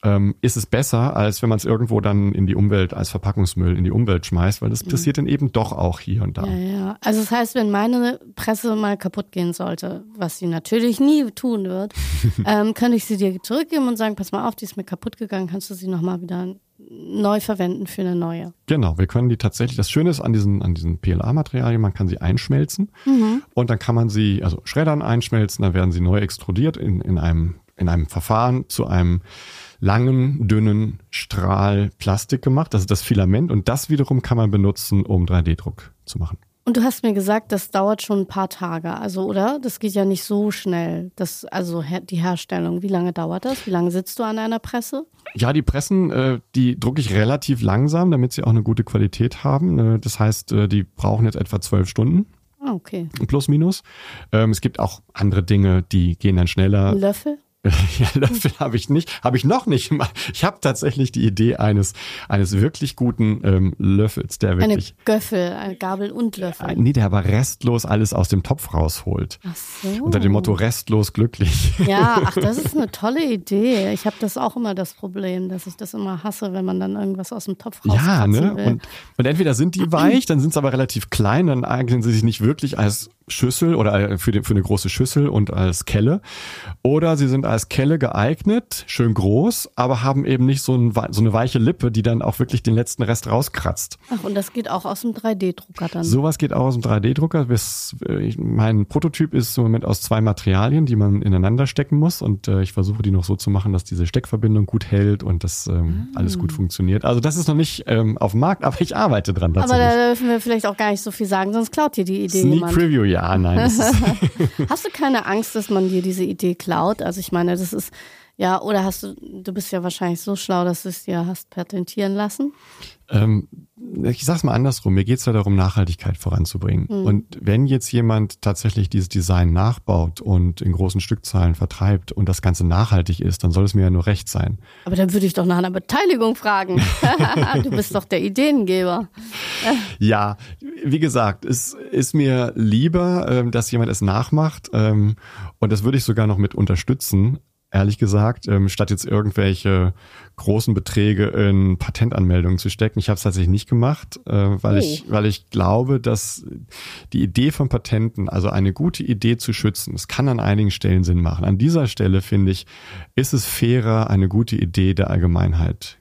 ähm, ist es besser, als wenn man es irgendwo dann in die Umwelt als Verpackungsmüll in die Umwelt schmeißt, weil das mhm. passiert dann eben doch auch hier und da. Ja, ja. Also das heißt, wenn meine Presse mal kaputt gehen sollte, was sie natürlich nie tun wird, ähm, kann ich sie dir zurückgeben und sagen, pass mal auf, die ist mir kaputt gegangen, kannst du sie nochmal wieder neu verwenden für eine neue. Genau, wir können die tatsächlich, das Schöne ist an diesen, an diesen PLA-Materialien, man kann sie einschmelzen mhm. und dann kann man sie, also schreddern, einschmelzen, dann werden sie neu extrudiert in, in, einem, in einem Verfahren zu einem langen, dünnen Strahl Plastik gemacht. Das ist das Filament und das wiederum kann man benutzen, um 3D-Druck zu machen. Und du hast mir gesagt, das dauert schon ein paar Tage, also oder? Das geht ja nicht so schnell. Das, also die Herstellung, wie lange dauert das? Wie lange sitzt du an einer Presse? Ja, die Pressen, äh, die drucke ich relativ langsam, damit sie auch eine gute Qualität haben. Äh, das heißt, äh, die brauchen jetzt etwa zwölf Stunden. Ah, okay. Plus, minus. Ähm, es gibt auch andere Dinge, die gehen dann schneller. Löffel? Ja, Löffel habe ich nicht, habe ich noch nicht. Ich habe tatsächlich die Idee eines eines wirklich guten ähm, Löffels, der wirklich eine Göffel, eine Gabel und Löffel. Äh, nee, der aber restlos alles aus dem Topf rausholt. Ach so. Unter dem Motto restlos glücklich. Ja, ach, das ist eine tolle Idee. Ich habe das auch immer das Problem, dass ich das immer hasse, wenn man dann irgendwas aus dem Topf rauskratzen Ja, ne? Will. Und, und entweder sind die weich, dann sind sie aber relativ klein, dann eignen sie sich nicht wirklich als Schüssel oder äh, für, die, für eine große Schüssel und als Kelle. Oder sie sind als Kelle geeignet, schön groß, aber haben eben nicht so, ein, so eine weiche Lippe, die dann auch wirklich den letzten Rest rauskratzt. Ach, und das geht auch aus dem 3D-Drucker dann? Sowas geht auch aus dem 3D-Drucker. Äh, mein Prototyp ist im Moment aus zwei Materialien, die man ineinander stecken muss. Und äh, ich versuche die noch so zu machen, dass diese Steckverbindung gut hält und das ähm, ah. alles gut funktioniert. Also das ist noch nicht ähm, auf dem Markt, aber ich arbeite dran. Aber da dürfen wir vielleicht auch gar nicht so viel sagen, sonst klaut dir die Idee Sneak jemand. Preview, ja, nein. Hast du keine Angst, dass man dir diese Idee klaut? Also ich meine, das ist ja, oder hast du, du bist ja wahrscheinlich so schlau, dass du es dir hast patentieren lassen? Ähm, ich sag's mal andersrum, mir geht's ja darum, Nachhaltigkeit voranzubringen. Mhm. Und wenn jetzt jemand tatsächlich dieses Design nachbaut und in großen Stückzahlen vertreibt und das Ganze nachhaltig ist, dann soll es mir ja nur recht sein. Aber dann würde ich doch nach einer Beteiligung fragen. du bist doch der Ideengeber. ja, wie gesagt, es ist mir lieber, ähm, dass jemand es nachmacht ähm, und das würde ich sogar noch mit unterstützen, ehrlich gesagt, ähm, statt jetzt irgendwelche großen Beträge in Patentanmeldungen zu stecken. Ich habe es tatsächlich nicht gemacht, äh, weil oh. ich, weil ich glaube, dass die Idee von Patenten, also eine gute Idee zu schützen, es kann an einigen Stellen Sinn machen. An dieser Stelle finde ich, ist es fairer, eine gute Idee der Allgemeinheit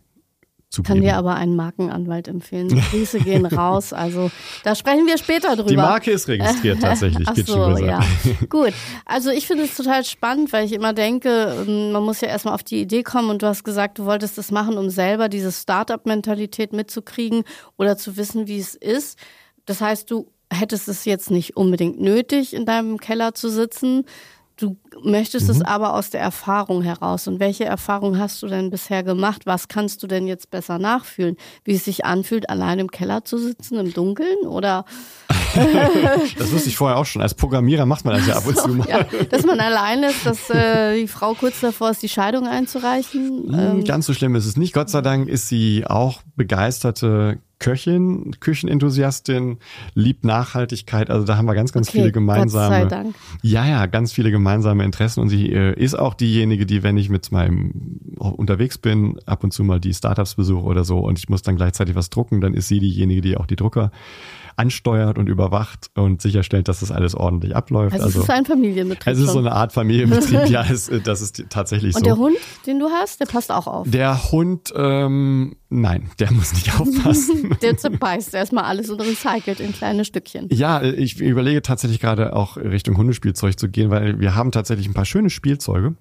zu Kann dir aber einen Markenanwalt empfehlen. Grüße gehen raus. Also da sprechen wir später drüber. Die Marke ist registriert tatsächlich. Ach so, ja. Gut. Also ich finde es total spannend, weil ich immer denke, ähm, man muss ja erstmal auf die Idee kommen und du hast gesagt, du wolltest das machen, um selber diese Startup-Mentalität mitzukriegen oder zu wissen, wie es ist. Das heißt, du hättest es jetzt nicht unbedingt nötig, in deinem Keller zu sitzen, Du möchtest mhm. es aber aus der Erfahrung heraus. Und welche Erfahrung hast du denn bisher gemacht? Was kannst du denn jetzt besser nachfühlen? Wie es sich anfühlt, allein im Keller zu sitzen, im Dunkeln? Oder das wusste ich vorher auch schon. Als Programmierer macht man das ja ab und zu mal. Ja, dass man allein ist, dass äh, die Frau kurz davor ist, die Scheidung einzureichen. Hm, ähm. Ganz so schlimm ist es nicht. Gott sei Dank ist sie auch begeisterte Köchin, Küchenenthusiastin, liebt Nachhaltigkeit. Also da haben wir ganz, ganz okay, viele gemeinsame. Gott sei Dank. Ja, ja, ganz viele gemeinsame Interessen. Und sie äh, ist auch diejenige, die, wenn ich mit meinem unterwegs bin, ab und zu mal die Startups besuche oder so und ich muss dann gleichzeitig was drucken, dann ist sie diejenige, die auch die Drucker ansteuert und überwacht und sicherstellt, dass das alles ordentlich abläuft. Also, also es ist ein Familienbetrieb. Es ist so eine Art Familienbetrieb, ja, es, das ist tatsächlich und so. Und der Hund, den du hast, der passt auch auf? Der Hund, ähm, nein, der muss nicht aufpassen. der zerbeißt erstmal alles und recycelt in kleine Stückchen. Ja, ich überlege tatsächlich gerade auch Richtung Hundespielzeug zu gehen, weil wir haben tatsächlich ein paar schöne Spielzeuge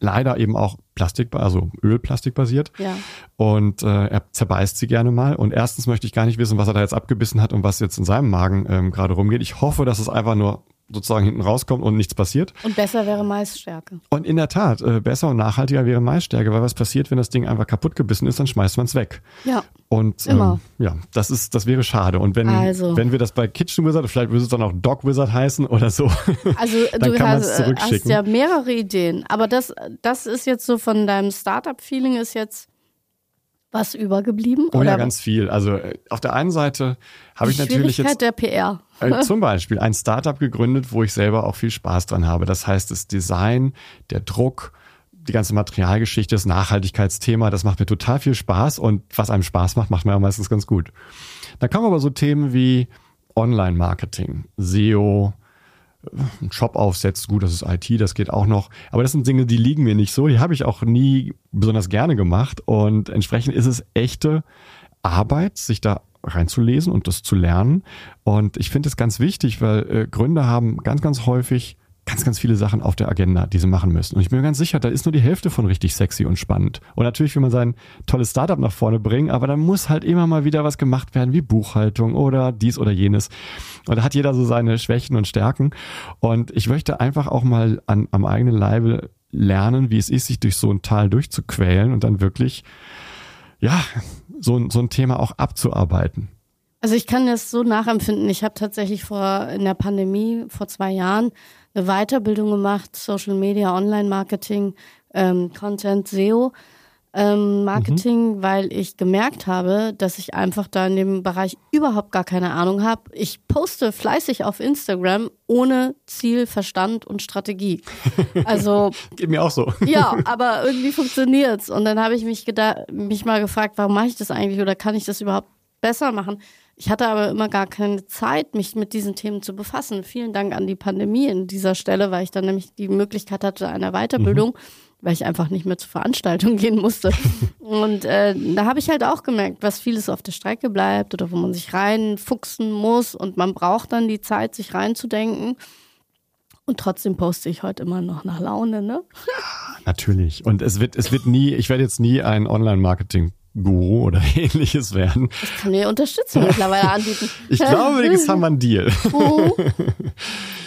leider eben auch Plastik, also Ölplastik basiert. Ja. Und äh, er zerbeißt sie gerne mal. Und erstens möchte ich gar nicht wissen, was er da jetzt abgebissen hat und was jetzt in seinem Magen ähm, gerade rumgeht. Ich hoffe, dass es einfach nur sozusagen hinten rauskommt und nichts passiert. Und besser wäre Maisstärke. Und in der Tat, äh, besser und nachhaltiger wäre Maisstärke, weil was passiert, wenn das Ding einfach kaputt gebissen ist, dann schmeißt man es weg. Ja. Und ähm, ja, das ist, das wäre schade. Und wenn, also. wenn wir das bei Kitchen Wizard, vielleicht würde es dann auch Dog Wizard heißen oder so. Also du hast, äh, hast ja mehrere Ideen, aber das, das ist jetzt so von deinem Startup-Feeling ist jetzt was übergeblieben? Oh oder? ja, ganz viel. Also äh, auf der einen Seite habe ich natürlich jetzt der PR. Äh, zum Beispiel ein Startup gegründet, wo ich selber auch viel Spaß dran habe. Das heißt, das Design, der Druck, die ganze Materialgeschichte, das Nachhaltigkeitsthema, das macht mir total viel Spaß und was einem Spaß macht, macht mir auch meistens ganz gut. Da kommen aber so Themen wie Online-Marketing, SEO, einen Shop aufsetzt, gut, das ist IT, das geht auch noch. Aber das sind Dinge, die liegen mir nicht so. Die habe ich auch nie besonders gerne gemacht. Und entsprechend ist es echte Arbeit, sich da reinzulesen und das zu lernen. Und ich finde es ganz wichtig, weil äh, Gründer haben ganz, ganz häufig ganz, ganz viele Sachen auf der Agenda, die sie machen müssen. Und ich bin mir ganz sicher, da ist nur die Hälfte von richtig sexy und spannend. Und natürlich will man sein tolles Startup nach vorne bringen, aber da muss halt immer mal wieder was gemacht werden, wie Buchhaltung oder dies oder jenes. Und da hat jeder so seine Schwächen und Stärken. Und ich möchte einfach auch mal an, am eigenen Leibe lernen, wie es ist, sich durch so ein Tal durchzuquälen und dann wirklich, ja, so, so ein Thema auch abzuarbeiten. Also ich kann das so nachempfinden. Ich habe tatsächlich vor in der Pandemie vor zwei Jahren eine Weiterbildung gemacht, Social Media, Online-Marketing, ähm, Content, SEO. Ähm, Marketing, mhm. weil ich gemerkt habe, dass ich einfach da in dem Bereich überhaupt gar keine Ahnung habe. Ich poste fleißig auf Instagram ohne Ziel, Verstand und Strategie. Also geht mir auch so. Ja, aber irgendwie funktioniert's. Und dann habe ich mich mich mal gefragt, warum mache ich das eigentlich oder kann ich das überhaupt besser machen? Ich hatte aber immer gar keine Zeit, mich mit diesen Themen zu befassen. Vielen Dank an die Pandemie in dieser Stelle, weil ich dann nämlich die Möglichkeit hatte einer Weiterbildung, mhm. weil ich einfach nicht mehr zur Veranstaltung gehen musste. Und äh, da habe ich halt auch gemerkt, was vieles auf der Strecke bleibt oder wo man sich reinfuchsen muss und man braucht dann die Zeit, sich reinzudenken. Und trotzdem poste ich heute immer noch nach Laune, ne? Natürlich. Und es wird, es wird nie, ich werde jetzt nie ein Online-Marketing Guru oder ähnliches werden. Ich kann mir Unterstützung mittlerweile anbieten. Ich glaube, jetzt haben wir einen Deal. Mhm.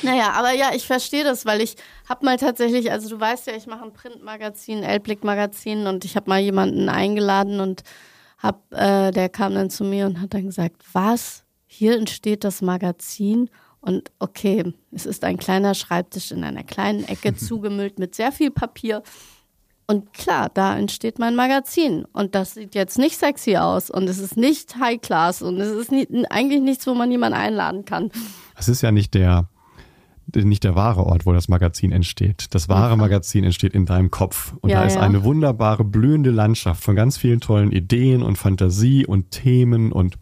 Naja, aber ja, ich verstehe das, weil ich habe mal tatsächlich, also du weißt ja, ich mache ein Printmagazin, Elblick-Magazin und ich habe mal jemanden eingeladen und hab, äh, der kam dann zu mir und hat dann gesagt, was? Hier entsteht das Magazin und okay, es ist ein kleiner Schreibtisch in einer kleinen Ecke zugemüllt mit sehr viel Papier. Und klar, da entsteht mein Magazin. Und das sieht jetzt nicht sexy aus. Und es ist nicht High Class. Und es ist nie, eigentlich nichts, wo man jemanden einladen kann. Es ist ja nicht der, nicht der wahre Ort, wo das Magazin entsteht. Das wahre Magazin entsteht in deinem Kopf. Und ja, da ist ja. eine wunderbare, blühende Landschaft von ganz vielen tollen Ideen und Fantasie und Themen und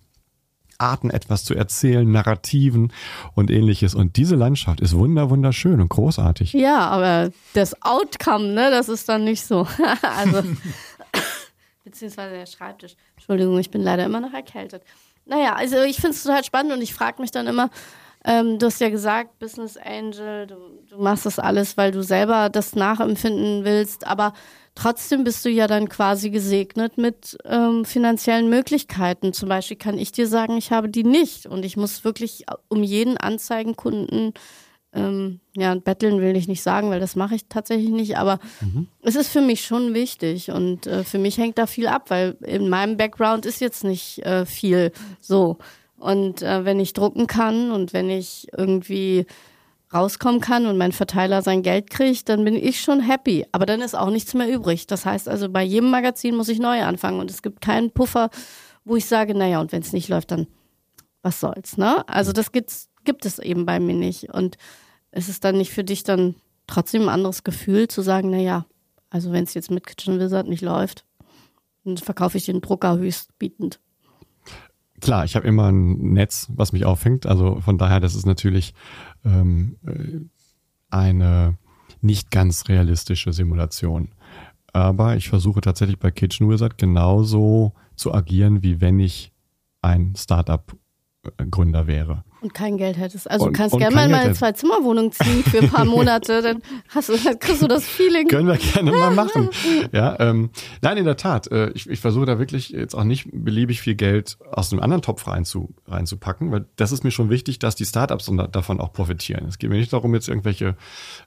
Arten etwas zu erzählen, Narrativen und ähnliches. Und diese Landschaft ist wunder, wunderschön und großartig. Ja, aber das Outcome, ne, das ist dann nicht so. also, beziehungsweise der Schreibtisch. Entschuldigung, ich bin leider immer noch erkältet. Naja, also ich finde es total spannend und ich frage mich dann immer, ähm, du hast ja gesagt, Business Angel, du, du machst das alles, weil du selber das nachempfinden willst, aber trotzdem bist du ja dann quasi gesegnet mit ähm, finanziellen Möglichkeiten. Zum Beispiel kann ich dir sagen, ich habe die nicht und ich muss wirklich um jeden Anzeigenkunden ähm, ja, betteln will ich nicht sagen, weil das mache ich tatsächlich nicht, aber mhm. es ist für mich schon wichtig und äh, für mich hängt da viel ab, weil in meinem Background ist jetzt nicht äh, viel so. Und äh, wenn ich drucken kann und wenn ich irgendwie rauskommen kann und mein Verteiler sein Geld kriegt, dann bin ich schon happy. Aber dann ist auch nichts mehr übrig. Das heißt also, bei jedem Magazin muss ich neu anfangen und es gibt keinen Puffer, wo ich sage, naja, und wenn es nicht läuft, dann was soll's, ne? Also das gibt's, gibt es eben bei mir nicht. Und ist es dann nicht für dich dann trotzdem ein anderes Gefühl zu sagen, naja, also wenn es jetzt mit Kitchen Wizard nicht läuft, dann verkaufe ich den Drucker höchstbietend. Klar, ich habe immer ein Netz, was mich auffängt. Also von daher, das ist natürlich ähm, äh, eine nicht ganz realistische Simulation. Aber ich versuche tatsächlich bei Kitchen Wizard genauso zu agieren, wie wenn ich ein Startup-Gründer wäre und kein Geld hättest. Also und, du kannst gerne mal in meine Zwei-Zimmer-Wohnung ziehen für ein paar Monate, dann hast du, dann kriegst du das Feeling. Können wir gerne mal machen. Ja, ähm, nein, in der Tat. Äh, ich, ich versuche da wirklich jetzt auch nicht beliebig viel Geld aus einem anderen Topf rein zu, reinzupacken, weil das ist mir schon wichtig, dass die Startups davon auch profitieren. Es geht mir nicht darum, jetzt irgendwelche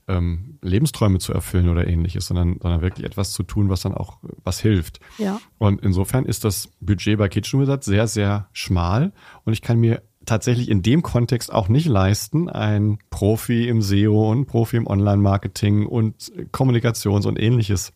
ähm, Lebensträume zu erfüllen oder ähnliches, sondern, sondern wirklich etwas zu tun, was dann auch was hilft. Ja. Und insofern ist das Budget bei Kitchen Wizard sehr, sehr schmal und ich kann mir tatsächlich in dem Kontext auch nicht leisten, ein Profi im SEO und Profi im Online-Marketing und Kommunikations- und ähnliches.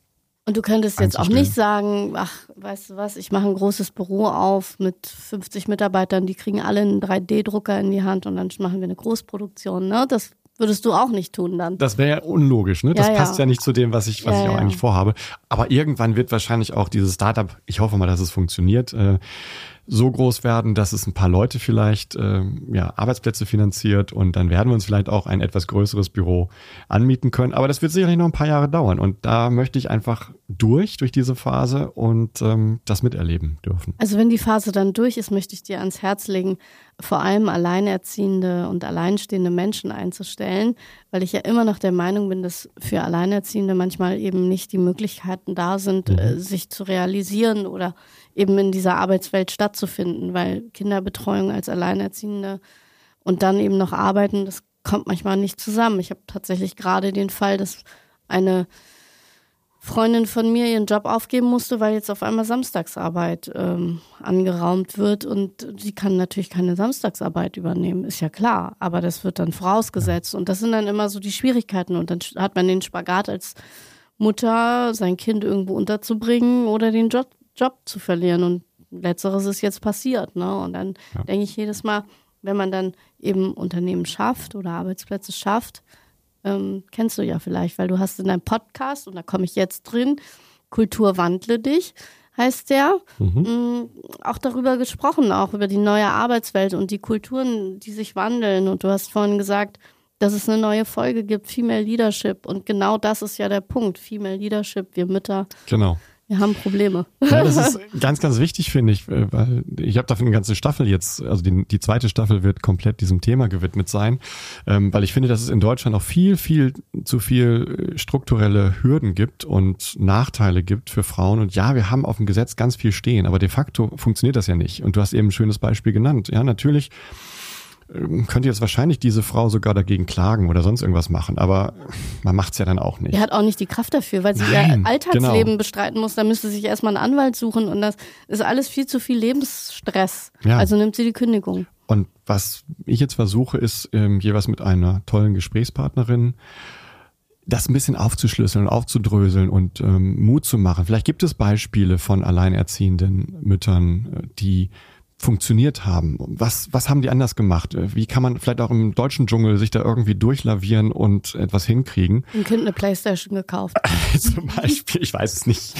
Und du könntest jetzt auch nicht sagen, ach, weißt du was, ich mache ein großes Büro auf mit 50 Mitarbeitern, die kriegen alle einen 3D-Drucker in die Hand und dann machen wir eine Großproduktion. Ne? Das würdest du auch nicht tun dann. Das wäre ja unlogisch, ne? Das ja, passt ja. ja nicht zu dem, was ich, was ja, ich auch eigentlich vorhabe. Aber irgendwann wird wahrscheinlich auch dieses Startup, ich hoffe mal, dass es funktioniert, äh, so groß werden, dass es ein paar Leute vielleicht äh, ja, Arbeitsplätze finanziert und dann werden wir uns vielleicht auch ein etwas größeres Büro anmieten können. Aber das wird sicherlich noch ein paar Jahre dauern und da möchte ich einfach durch, durch diese Phase und ähm, das miterleben dürfen. Also wenn die Phase dann durch ist, möchte ich dir ans Herz legen, vor allem alleinerziehende und alleinstehende Menschen einzustellen, weil ich ja immer noch der Meinung bin, dass für Alleinerziehende manchmal eben nicht die Möglichkeiten da sind, mhm. äh, sich zu realisieren oder eben in dieser Arbeitswelt stattzufinden, weil Kinderbetreuung als Alleinerziehende und dann eben noch arbeiten, das kommt manchmal nicht zusammen. Ich habe tatsächlich gerade den Fall, dass eine Freundin von mir ihren Job aufgeben musste, weil jetzt auf einmal Samstagsarbeit ähm, angeraumt wird und sie kann natürlich keine Samstagsarbeit übernehmen, ist ja klar, aber das wird dann vorausgesetzt und das sind dann immer so die Schwierigkeiten und dann hat man den Spagat als Mutter, sein Kind irgendwo unterzubringen oder den Job, Job zu verlieren und letzteres ist jetzt passiert, ne? Und dann ja. denke ich jedes Mal, wenn man dann eben Unternehmen schafft oder Arbeitsplätze schafft, ähm, kennst du ja vielleicht, weil du hast in deinem Podcast, und da komme ich jetzt drin, Kultur wandle dich, heißt der, mhm. mh, mm, auch darüber gesprochen, auch über die neue Arbeitswelt und die Kulturen, die sich wandeln. Und du hast vorhin gesagt, dass es eine neue Folge gibt, Female Leadership. Und genau das ist ja der Punkt, Female Leadership, wir Mütter. Genau. Wir haben Probleme. Ja, das ist ganz, ganz wichtig, finde ich, äh, weil ich habe dafür eine ganze Staffel jetzt, also die, die zweite Staffel wird komplett diesem Thema gewidmet sein, ähm, weil ich finde, dass es in Deutschland auch viel, viel zu viel äh, strukturelle Hürden gibt und Nachteile gibt für Frauen. Und ja, wir haben auf dem Gesetz ganz viel stehen, aber de facto funktioniert das ja nicht. Und du hast eben ein schönes Beispiel genannt. Ja, natürlich könnte jetzt wahrscheinlich diese Frau sogar dagegen klagen oder sonst irgendwas machen, aber man macht es ja dann auch nicht. Er hat auch nicht die Kraft dafür, weil sie Nein, ihr Alltagsleben genau. bestreiten muss. Da müsste sich erstmal einen Anwalt suchen und das ist alles viel zu viel Lebensstress. Ja. Also nimmt sie die Kündigung. Und was ich jetzt versuche, ist ähm, jeweils mit einer tollen Gesprächspartnerin das ein bisschen aufzuschlüsseln und aufzudröseln und ähm, Mut zu machen. Vielleicht gibt es Beispiele von alleinerziehenden Müttern, äh, die funktioniert haben? Was, was haben die anders gemacht? Wie kann man vielleicht auch im deutschen Dschungel sich da irgendwie durchlavieren und etwas hinkriegen? Ein Kind eine Playstation gekauft. Zum Beispiel, ich weiß es nicht.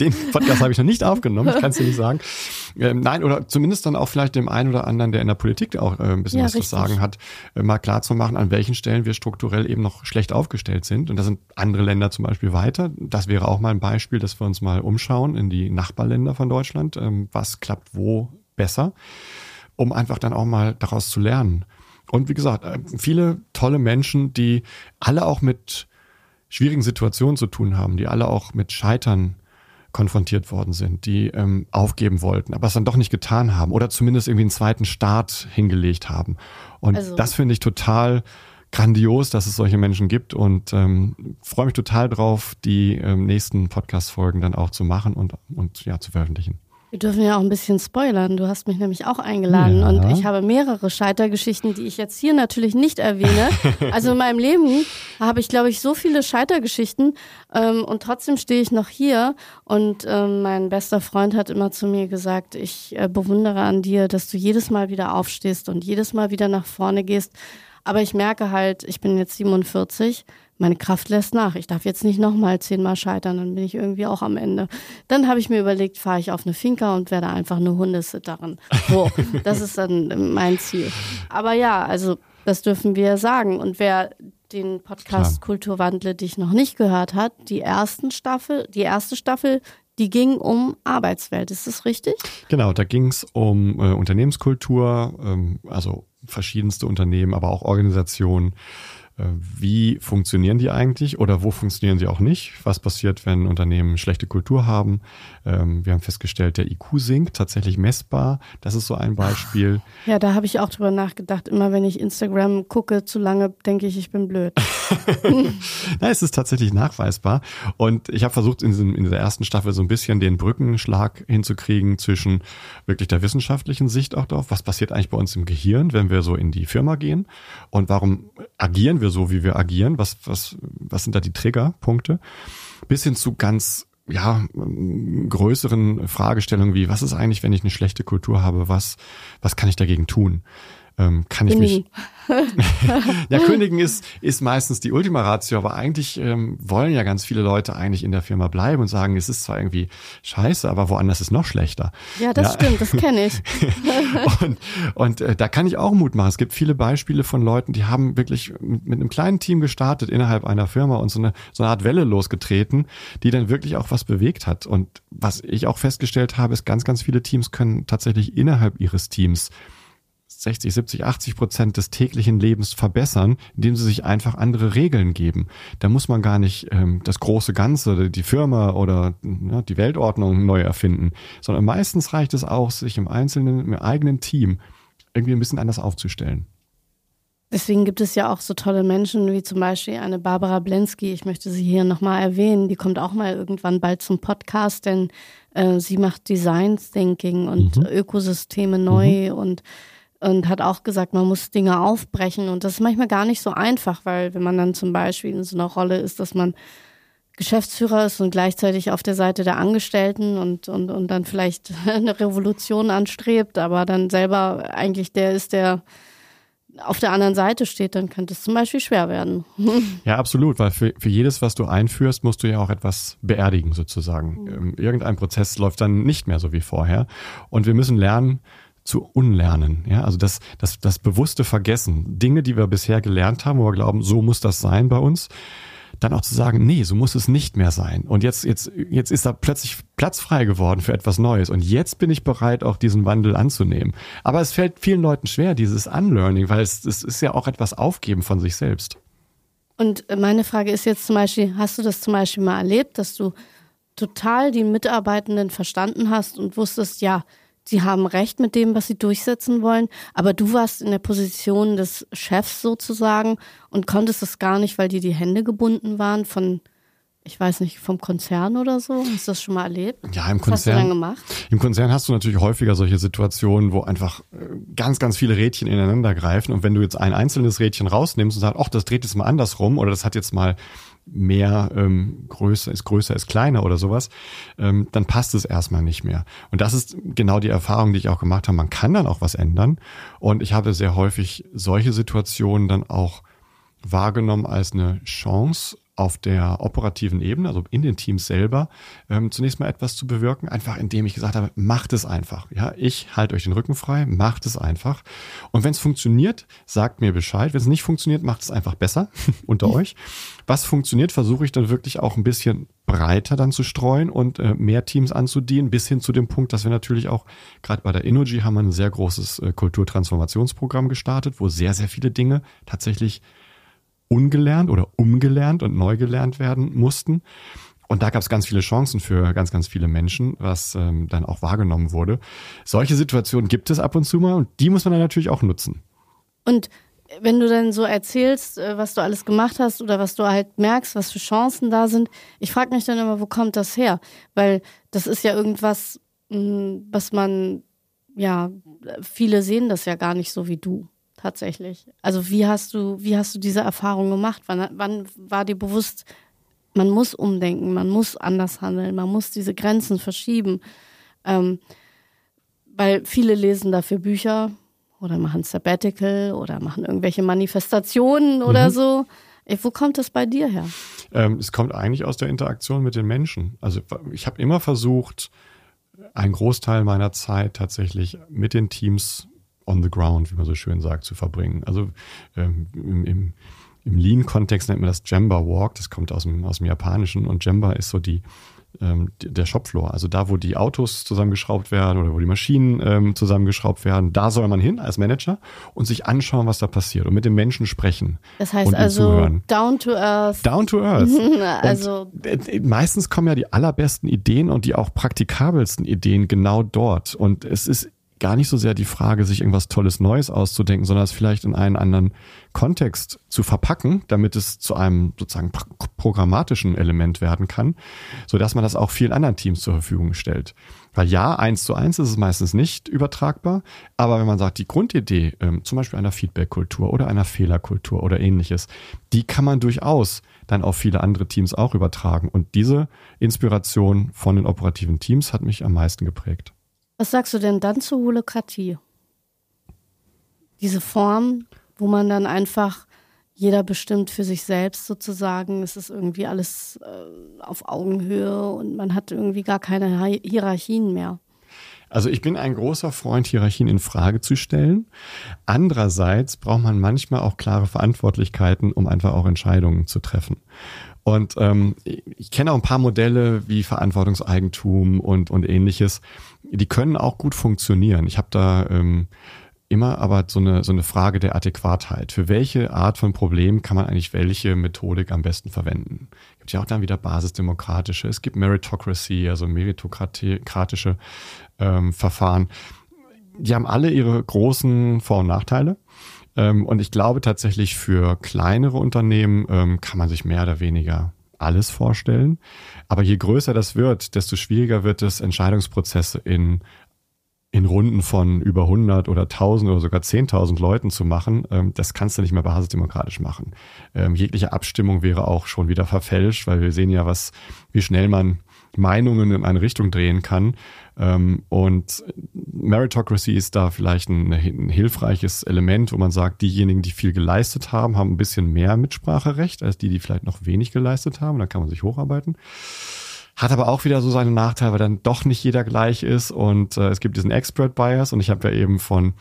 Den Podcast habe ich noch nicht aufgenommen, ich kann es dir nicht sagen. Ähm, nein, oder zumindest dann auch vielleicht dem einen oder anderen, der in der Politik auch äh, ein bisschen ja, was richtig. zu sagen hat, äh, mal klar zu machen, an welchen Stellen wir strukturell eben noch schlecht aufgestellt sind. Und da sind andere Länder zum Beispiel weiter. Das wäre auch mal ein Beispiel, dass wir uns mal umschauen in die Nachbarländer von Deutschland. Ähm, was klappt wo besser, um einfach dann auch mal daraus zu lernen. Und wie gesagt, äh, viele tolle Menschen, die alle auch mit schwierigen Situationen zu tun haben, die alle auch mit Scheitern konfrontiert worden sind, die ähm, aufgeben wollten, aber es dann doch nicht getan haben oder zumindest irgendwie einen zweiten Start hingelegt haben. Und also. das finde ich total grandios, dass es solche Menschen gibt und ähm, freue mich total drauf, die ähm, nächsten Podcast-Folgen dann auch zu machen und, und ja, zu veröffentlichen. Wir dürfen ja auch ein bisschen spoilern. Du hast mich nämlich auch eingeladen ja. und ich habe mehrere Scheitergeschichten, die ich jetzt hier natürlich nicht erwähne. Also in meinem Leben habe ich, glaube ich, so viele Scheitergeschichten ähm, und trotzdem stehe ich noch hier. Und ähm, mein bester Freund hat immer zu mir gesagt, ich äh, bewundere an dir, dass du jedes Mal wieder aufstehst und jedes Mal wieder nach vorne gehst. Aber ich merke halt, ich bin jetzt 47 meine Kraft lässt nach. Ich darf jetzt nicht nochmal zehnmal scheitern, dann bin ich irgendwie auch am Ende. Dann habe ich mir überlegt, fahre ich auf eine Finca und werde einfach eine Hundesitterin. So, das ist dann mein Ziel. Aber ja, also das dürfen wir sagen. Und wer den Podcast Klar. Kulturwandle dich noch nicht gehört hat, die ersten Staffel, die erste Staffel, die ging um Arbeitswelt. Ist das richtig? Genau, da ging es um äh, Unternehmenskultur, ähm, also verschiedenste Unternehmen, aber auch Organisationen wie funktionieren die eigentlich oder wo funktionieren sie auch nicht? Was passiert, wenn Unternehmen schlechte Kultur haben? Ähm, wir haben festgestellt, der IQ sinkt, tatsächlich messbar. Das ist so ein Beispiel. Ja, da habe ich auch drüber nachgedacht. Immer wenn ich Instagram gucke, zu lange denke ich, ich bin blöd. Na, es ist tatsächlich nachweisbar. Und ich habe versucht, in, diesem, in dieser ersten Staffel so ein bisschen den Brückenschlag hinzukriegen zwischen wirklich der wissenschaftlichen Sicht auch darauf, was passiert eigentlich bei uns im Gehirn, wenn wir so in die Firma gehen und warum agieren wir so, wie wir agieren, was, was, was sind da die Triggerpunkte, bis hin zu ganz ja, größeren Fragestellungen wie, was ist eigentlich, wenn ich eine schlechte Kultur habe, was, was kann ich dagegen tun? Ähm, kann ich mich. ja, kündigen ist, ist meistens die Ultima Ratio, aber eigentlich ähm, wollen ja ganz viele Leute eigentlich in der Firma bleiben und sagen, es ist zwar irgendwie scheiße, aber woanders ist noch schlechter. Ja, das ja. stimmt, das kenne ich. und und äh, da kann ich auch Mut machen. Es gibt viele Beispiele von Leuten, die haben wirklich mit, mit einem kleinen Team gestartet innerhalb einer Firma und so eine, so eine Art Welle losgetreten, die dann wirklich auch was bewegt hat. Und was ich auch festgestellt habe, ist, ganz, ganz viele Teams können tatsächlich innerhalb ihres Teams 60, 70, 80 Prozent des täglichen Lebens verbessern, indem sie sich einfach andere Regeln geben. Da muss man gar nicht ähm, das große Ganze, die Firma oder ja, die Weltordnung neu erfinden, sondern meistens reicht es auch, sich im einzelnen, im eigenen Team irgendwie ein bisschen anders aufzustellen. Deswegen gibt es ja auch so tolle Menschen wie zum Beispiel eine Barbara Blensky. Ich möchte sie hier nochmal erwähnen. Die kommt auch mal irgendwann bald zum Podcast, denn äh, sie macht Design Thinking und mhm. Ökosysteme neu mhm. und und hat auch gesagt, man muss Dinge aufbrechen und das ist manchmal gar nicht so einfach, weil wenn man dann zum Beispiel in so einer Rolle ist, dass man Geschäftsführer ist und gleichzeitig auf der Seite der Angestellten und, und, und dann vielleicht eine Revolution anstrebt, aber dann selber eigentlich der ist, der auf der anderen Seite steht, dann könnte es zum Beispiel schwer werden. Ja, absolut, weil für, für jedes, was du einführst, musst du ja auch etwas beerdigen sozusagen. Mhm. Irgendein Prozess läuft dann nicht mehr so wie vorher. Und wir müssen lernen, zu unlernen. Ja, also das, das, das bewusste Vergessen. Dinge, die wir bisher gelernt haben, wo wir glauben, so muss das sein bei uns, dann auch zu sagen, nee, so muss es nicht mehr sein. Und jetzt, jetzt, jetzt ist da plötzlich Platz frei geworden für etwas Neues. Und jetzt bin ich bereit, auch diesen Wandel anzunehmen. Aber es fällt vielen Leuten schwer, dieses Unlearning, weil es, es ist ja auch etwas Aufgeben von sich selbst. Und meine Frage ist jetzt zum Beispiel, hast du das zum Beispiel mal erlebt, dass du total die Mitarbeitenden verstanden hast und wusstest, ja, sie haben recht mit dem, was sie durchsetzen wollen, aber du warst in der Position des Chefs sozusagen und konntest es gar nicht, weil dir die Hände gebunden waren von ich weiß nicht, vom Konzern oder so? Hast du das schon mal erlebt? Ja, im Was Konzern. Hast du dann gemacht? Im Konzern hast du natürlich häufiger solche Situationen, wo einfach äh, ganz, ganz viele Rädchen ineinander greifen. Und wenn du jetzt ein einzelnes Rädchen rausnimmst und sagst, ach, das dreht jetzt mal andersrum oder das hat jetzt mal mehr ähm, größer ist größer ist kleiner oder sowas, ähm, dann passt es erstmal nicht mehr. Und das ist genau die Erfahrung, die ich auch gemacht habe. Man kann dann auch was ändern. Und ich habe sehr häufig solche Situationen dann auch wahrgenommen als eine Chance auf der operativen Ebene, also in den Teams selber, ähm, zunächst mal etwas zu bewirken, einfach indem ich gesagt habe, macht es einfach. Ja, ich halte euch den Rücken frei, macht es einfach. Und wenn es funktioniert, sagt mir Bescheid. Wenn es nicht funktioniert, macht es einfach besser unter euch. Was funktioniert, versuche ich dann wirklich auch ein bisschen breiter dann zu streuen und äh, mehr Teams anzudienen, bis hin zu dem Punkt, dass wir natürlich auch, gerade bei der Energy haben wir ein sehr großes äh, Kulturtransformationsprogramm gestartet, wo sehr, sehr viele Dinge tatsächlich ungelernt oder umgelernt und neu gelernt werden mussten. Und da gab es ganz viele Chancen für ganz, ganz viele Menschen, was ähm, dann auch wahrgenommen wurde. Solche Situationen gibt es ab und zu mal und die muss man dann natürlich auch nutzen. Und wenn du dann so erzählst, äh, was du alles gemacht hast oder was du halt merkst, was für Chancen da sind, ich frage mich dann immer, wo kommt das her? Weil das ist ja irgendwas, hm, was man, ja, viele sehen das ja gar nicht so wie du tatsächlich. Also wie hast du, wie hast du diese Erfahrung gemacht? Wann, wann war dir bewusst, man muss umdenken, man muss anders handeln, man muss diese Grenzen verschieben? Ähm, weil viele lesen dafür Bücher oder machen Sabbatical oder machen irgendwelche Manifestationen oder mhm. so. Wo kommt das bei dir her? Ähm, es kommt eigentlich aus der Interaktion mit den Menschen. Also ich habe immer versucht, einen Großteil meiner Zeit tatsächlich mit den Teams on the ground, wie man so schön sagt, zu verbringen. Also ähm, im, im, im Lean-Kontext nennt man das Jamba Walk, das kommt aus dem, aus dem Japanischen und Jamba ist so die ähm, der Shopfloor, also da, wo die Autos zusammengeschraubt werden oder wo die Maschinen ähm, zusammengeschraubt werden, da soll man hin als Manager und sich anschauen, was da passiert und mit den Menschen sprechen. Das heißt also zuhören. down to earth. Down to earth. also äh, meistens kommen ja die allerbesten Ideen und die auch praktikabelsten Ideen genau dort und es ist gar nicht so sehr die Frage, sich irgendwas Tolles Neues auszudenken, sondern es vielleicht in einen anderen Kontext zu verpacken, damit es zu einem sozusagen programmatischen Element werden kann, so dass man das auch vielen anderen Teams zur Verfügung stellt. Weil ja, eins zu eins ist es meistens nicht übertragbar, aber wenn man sagt, die Grundidee, ähm, zum Beispiel einer Feedback-Kultur oder einer Fehlerkultur oder ähnliches, die kann man durchaus dann auf viele andere Teams auch übertragen. Und diese Inspiration von den operativen Teams hat mich am meisten geprägt. Was sagst du denn dann zur Holokratie? Diese Form, wo man dann einfach jeder bestimmt für sich selbst sozusagen. Es ist irgendwie alles äh, auf Augenhöhe und man hat irgendwie gar keine Hierarchien mehr. Also ich bin ein großer Freund, Hierarchien in Frage zu stellen. Andererseits braucht man manchmal auch klare Verantwortlichkeiten, um einfach auch Entscheidungen zu treffen. Und ähm, ich kenne auch ein paar Modelle wie Verantwortungseigentum und, und ähnliches. Die können auch gut funktionieren. Ich habe da ähm, immer aber so eine, so eine Frage der Adäquatheit. Für welche Art von Problem kann man eigentlich welche Methodik am besten verwenden? Es gibt ja auch dann wieder basisdemokratische, es gibt Meritocracy, also meritokratische ähm, Verfahren. Die haben alle ihre großen Vor- und Nachteile. Ähm, und ich glaube tatsächlich für kleinere Unternehmen ähm, kann man sich mehr oder weniger alles vorstellen. Aber je größer das wird, desto schwieriger wird es, Entscheidungsprozesse in in Runden von über 100 oder 1000 oder sogar 10.000 Leuten zu machen, ähm, das kannst du nicht mehr basisdemokratisch machen. Ähm, jegliche Abstimmung wäre auch schon wieder verfälscht, weil wir sehen ja, was, wie schnell man Meinungen in eine Richtung drehen kann. Ähm, und Meritocracy ist da vielleicht ein, ein, hilfreiches Element, wo man sagt, diejenigen, die viel geleistet haben, haben ein bisschen mehr Mitspracherecht als die, die vielleicht noch wenig geleistet haben. Da kann man sich hocharbeiten. Hat aber auch wieder so seine Nachteile, weil dann doch nicht jeder gleich ist und äh, es gibt diesen Expert Bias und ich habe ja eben von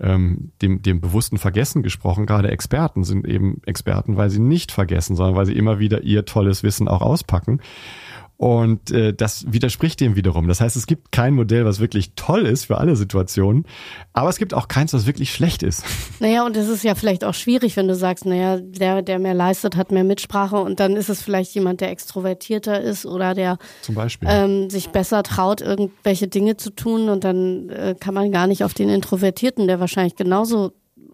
ähm, dem, dem bewussten Vergessen gesprochen. Gerade Experten sind eben Experten, weil sie nicht vergessen, sondern weil sie immer wieder ihr tolles Wissen auch auspacken. Und äh, das widerspricht dem wiederum. Das heißt, es gibt kein Modell, was wirklich toll ist für alle Situationen, aber es gibt auch keins, was wirklich schlecht ist. Naja, und es ist ja vielleicht auch schwierig, wenn du sagst, naja, der, der mehr leistet, hat mehr Mitsprache und dann ist es vielleicht jemand, der extrovertierter ist oder der Zum Beispiel. Ähm, sich besser traut, irgendwelche Dinge zu tun und dann äh, kann man gar nicht auf den Introvertierten, der wahrscheinlich genauso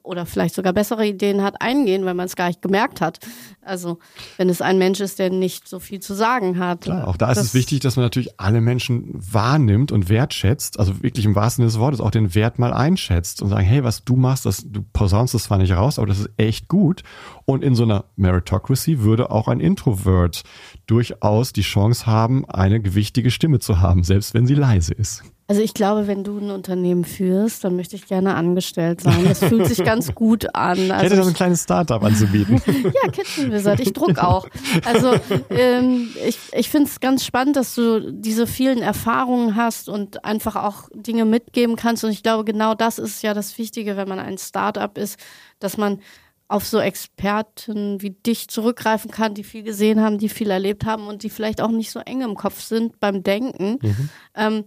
oder vielleicht sogar bessere Ideen hat, eingehen, weil man es gar nicht gemerkt hat. Also wenn es ein Mensch ist, der nicht so viel zu sagen hat. Klar, auch da ist es wichtig, dass man natürlich alle Menschen wahrnimmt und wertschätzt, also wirklich im wahrsten Sinne des Wortes auch den Wert mal einschätzt und sagen, hey, was du machst, das, du posaunst das zwar nicht raus, aber das ist echt gut. Und in so einer Meritocracy würde auch ein Introvert durchaus die Chance haben, eine gewichtige Stimme zu haben, selbst wenn sie leise ist. Also ich glaube, wenn du ein Unternehmen führst, dann möchte ich gerne angestellt sein. Das fühlt sich ganz gut an. Also ich hätte da so ein kleines Startup anzubieten. ja, Kitchen Wizard. Ich druck auch. Also ähm, ich, ich finde es ganz spannend, dass du diese vielen Erfahrungen hast und einfach auch Dinge mitgeben kannst. Und ich glaube, genau das ist ja das Wichtige, wenn man ein Startup ist, dass man auf so Experten wie dich zurückgreifen kann, die viel gesehen haben, die viel erlebt haben und die vielleicht auch nicht so eng im Kopf sind beim Denken. Mhm. Ähm,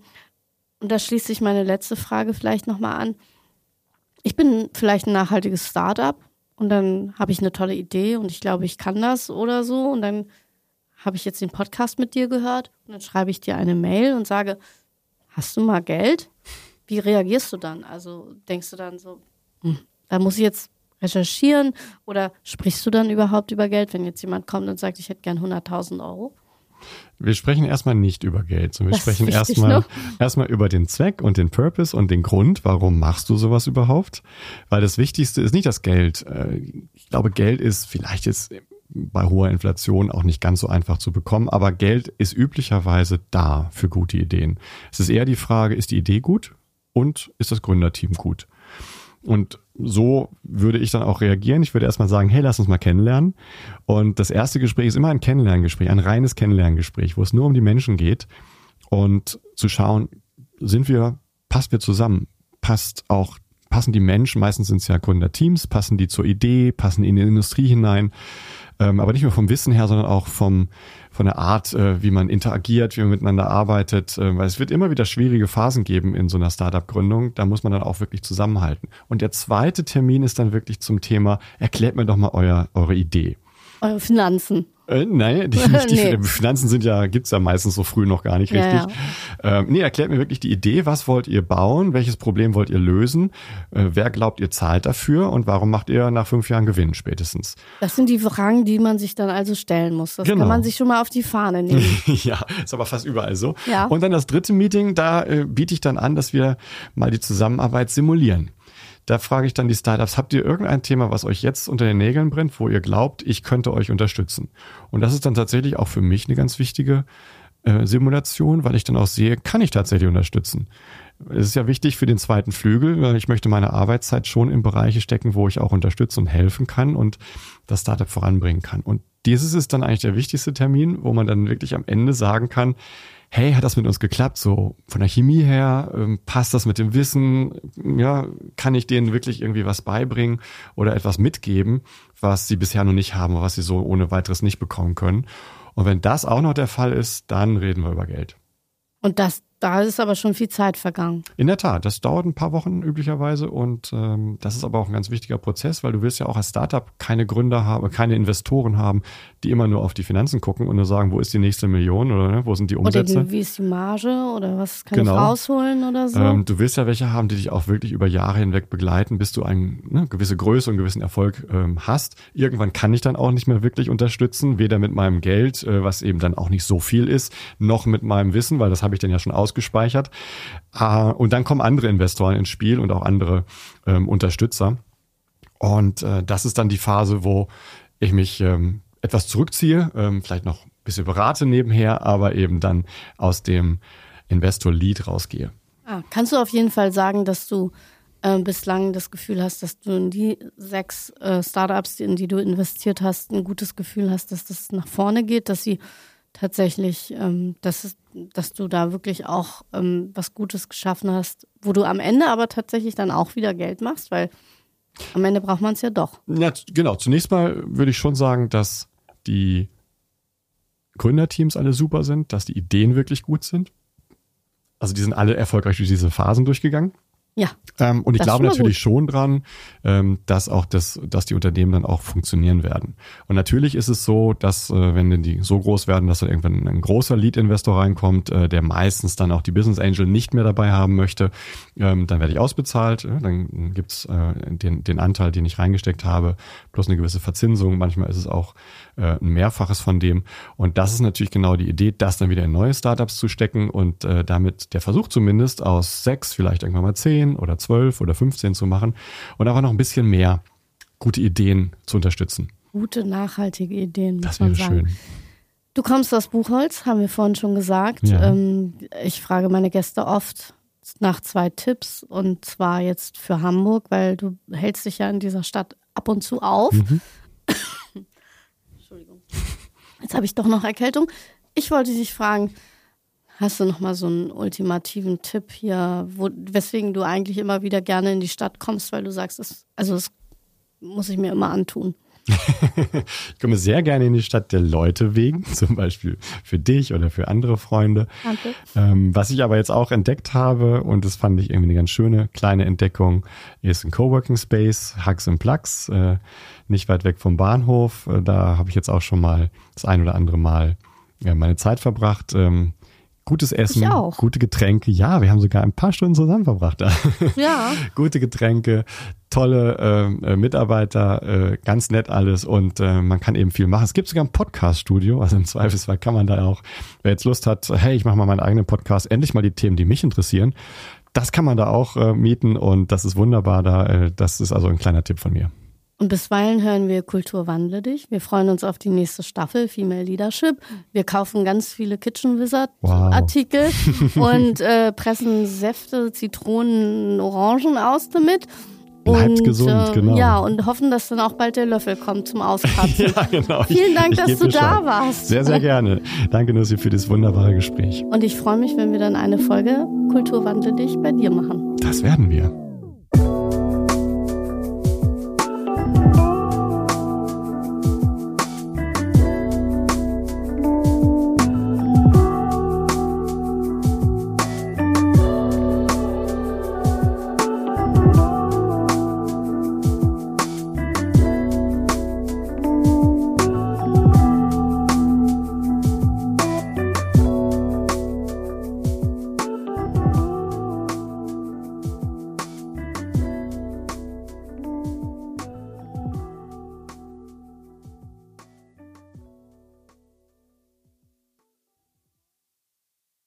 und da schließt sich meine letzte Frage vielleicht nochmal an. Ich bin vielleicht ein nachhaltiges Startup und dann habe ich eine tolle Idee und ich glaube, ich kann das oder so. Und dann habe ich jetzt den Podcast mit dir gehört und dann schreibe ich dir eine Mail und sage, hast du mal Geld? Wie reagierst du dann? Also denkst du dann so, hm, da muss ich jetzt recherchieren oder sprichst du dann überhaupt über Geld, wenn jetzt jemand kommt und sagt, ich hätte gern 100.000 Euro? Wir sprechen erstmal nicht über Geld, sondern wir das sprechen erstmal, erstmal über den Zweck und den Purpose und den Grund, warum machst du sowas überhaupt? Weil das Wichtigste ist nicht das Geld. Äh, ich glaube, Geld ist vielleicht jetzt bei hoher Inflation auch nicht ganz so einfach zu bekommen, aber Geld ist üblicherweise da für gute Ideen. Es ist eher die Frage, ist die Idee gut und ist das Gründerteam gut? Und so würde ich dann auch reagieren. Ich würde erstmal sagen, hey, lass uns mal kennenlernen. Und das erste Gespräch ist immer ein Kennenlerngespräch, ein reines Kennenlerngespräch, wo es nur um die Menschen geht und zu schauen, sind wir, passt wir zusammen? Passt auch, passen die Menschen, meistens sind es ja Gründerteams, passen die zur Idee, passen in die Industrie hinein, ähm, aber nicht nur vom Wissen her, sondern auch vom, von der Art, äh, wie man interagiert, wie man miteinander arbeitet, äh, weil es wird immer wieder schwierige Phasen geben in so einer Startup-Gründung. Da muss man dann auch wirklich zusammenhalten. Und der zweite Termin ist dann wirklich zum Thema, erklärt mir doch mal euer, eure Idee. Eure Finanzen. Äh, nein, die, die nee. Finanzen sind ja, gibt's ja meistens so früh noch gar nicht richtig. Ja, ja. Ähm, nee, erklärt mir wirklich die Idee, was wollt ihr bauen, welches Problem wollt ihr lösen, äh, wer glaubt ihr zahlt dafür und warum macht ihr nach fünf Jahren Gewinn spätestens? Das sind die Fragen, die man sich dann also stellen muss. Das genau. kann man sich schon mal auf die Fahne nehmen. ja, ist aber fast überall so. Ja. Und dann das dritte Meeting, da äh, biete ich dann an, dass wir mal die Zusammenarbeit simulieren. Da frage ich dann die Startups, habt ihr irgendein Thema, was euch jetzt unter den Nägeln brennt, wo ihr glaubt, ich könnte euch unterstützen? Und das ist dann tatsächlich auch für mich eine ganz wichtige äh, Simulation, weil ich dann auch sehe, kann ich tatsächlich unterstützen. Es ist ja wichtig für den zweiten Flügel, weil ich möchte meine Arbeitszeit schon in Bereiche stecken, wo ich auch unterstützen und helfen kann und das Startup voranbringen kann. Und dieses ist dann eigentlich der wichtigste Termin, wo man dann wirklich am Ende sagen kann, hey, hat das mit uns geklappt? So von der Chemie her, ähm, passt das mit dem Wissen? Ja, kann ich denen wirklich irgendwie was beibringen oder etwas mitgeben, was sie bisher noch nicht haben, was sie so ohne weiteres nicht bekommen können? Und wenn das auch noch der Fall ist, dann reden wir über Geld. Und das da ist aber schon viel Zeit vergangen. In der Tat, das dauert ein paar Wochen üblicherweise und ähm, das ist aber auch ein ganz wichtiger Prozess, weil du wirst ja auch als Startup keine Gründer haben, keine Investoren haben, die immer nur auf die Finanzen gucken und nur sagen, wo ist die nächste Million oder ne, wo sind die Umsätze? Oder wie ist die Marge oder was kann genau. ich rausholen oder so? Ähm, du willst ja welche haben, die dich auch wirklich über Jahre hinweg begleiten, bis du eine ne, gewisse Größe und gewissen Erfolg ähm, hast. Irgendwann kann ich dann auch nicht mehr wirklich unterstützen, weder mit meinem Geld, äh, was eben dann auch nicht so viel ist, noch mit meinem Wissen, weil das habe ich dann ja schon aus ausgespeichert. Äh, und dann kommen andere Investoren ins Spiel und auch andere ähm, Unterstützer. Und äh, das ist dann die Phase, wo ich mich ähm, etwas zurückziehe, ähm, vielleicht noch ein bisschen berate nebenher, aber eben dann aus dem Investor-Lead rausgehe. Ah, kannst du auf jeden Fall sagen, dass du äh, bislang das Gefühl hast, dass du in die sechs äh, Startups, in die du investiert hast, ein gutes Gefühl hast, dass das nach vorne geht, dass sie tatsächlich, ähm, dass, dass du da wirklich auch ähm, was Gutes geschaffen hast, wo du am Ende aber tatsächlich dann auch wieder Geld machst, weil am Ende braucht man es ja doch. Ja, genau. Zunächst mal würde ich schon sagen, dass die Gründerteams alle super sind, dass die Ideen wirklich gut sind. Also die sind alle erfolgreich durch diese Phasen durchgegangen. Ja. Ähm, und ich glaube natürlich schon dran, ähm, dass auch das, dass die Unternehmen dann auch funktionieren werden. Und natürlich ist es so, dass äh, wenn denn die so groß werden, dass dann irgendwann ein großer Lead-Investor reinkommt, äh, der meistens dann auch die Business Angel nicht mehr dabei haben möchte, ähm, dann werde ich ausbezahlt. Äh, dann gibt's äh, den, den Anteil, den ich reingesteckt habe, plus eine gewisse Verzinsung. Manchmal ist es auch äh, ein Mehrfaches von dem. Und das ist natürlich genau die Idee, das dann wieder in neue Startups zu stecken und äh, damit der Versuch zumindest aus sechs, vielleicht irgendwann mal zehn oder zwölf oder 15 zu machen und einfach noch ein bisschen mehr gute Ideen zu unterstützen. Gute, nachhaltige Ideen, muss Das man wäre sagen. schön. Du kommst aus Buchholz, haben wir vorhin schon gesagt. Ja. Ähm, ich frage meine Gäste oft nach zwei Tipps und zwar jetzt für Hamburg, weil du hältst dich ja in dieser Stadt ab und zu auf. Mhm. Jetzt habe ich doch noch Erkältung. Ich wollte dich fragen, hast du noch mal so einen ultimativen Tipp hier, wo, weswegen du eigentlich immer wieder gerne in die Stadt kommst, weil du sagst, das, also das muss ich mir immer antun. Ich komme sehr gerne in die Stadt der Leute wegen, zum Beispiel für dich oder für andere Freunde. Danke. Ähm, was ich aber jetzt auch entdeckt habe, und das fand ich irgendwie eine ganz schöne kleine Entdeckung, ist ein Coworking Space, Hugs and Plugs, äh, nicht weit weg vom Bahnhof. Äh, da habe ich jetzt auch schon mal das ein oder andere Mal ja, meine Zeit verbracht. Ähm, gutes Essen, gute Getränke. Ja, wir haben sogar ein paar Stunden zusammen verbracht da. Ja. gute Getränke, tolle ähm, äh, Mitarbeiter, äh, ganz nett alles und äh, man kann eben viel machen. Es gibt sogar ein Podcast-Studio, also im Zweifelsfall kann man da auch, wer jetzt Lust hat, hey, ich mache mal meinen eigenen Podcast, endlich mal die Themen, die mich interessieren, das kann man da auch äh, mieten und das ist wunderbar da. Äh, das ist also ein kleiner Tipp von mir. Und bisweilen hören wir Kultur wandle dich. Wir freuen uns auf die nächste Staffel Female Leadership. Wir kaufen ganz viele Kitchen Wizard Wow. Artikel und äh, pressen Säfte, Zitronen, Orangen aus damit. Bleibt und, gesund, äh, genau. Ja, und hoffen, dass dann auch bald der Löffel kommt zum Auskratzen. Ja, genau. Ich- Vielen Dank, ich dass geb du Bescheid. da warst. Sehr, sehr gerne. Danke, Nussi, für das wunderbare Gespräch. Und ich freue mich, wenn wir dann eine Folge Kultur wandle dich bei dir machen. Das werden wir.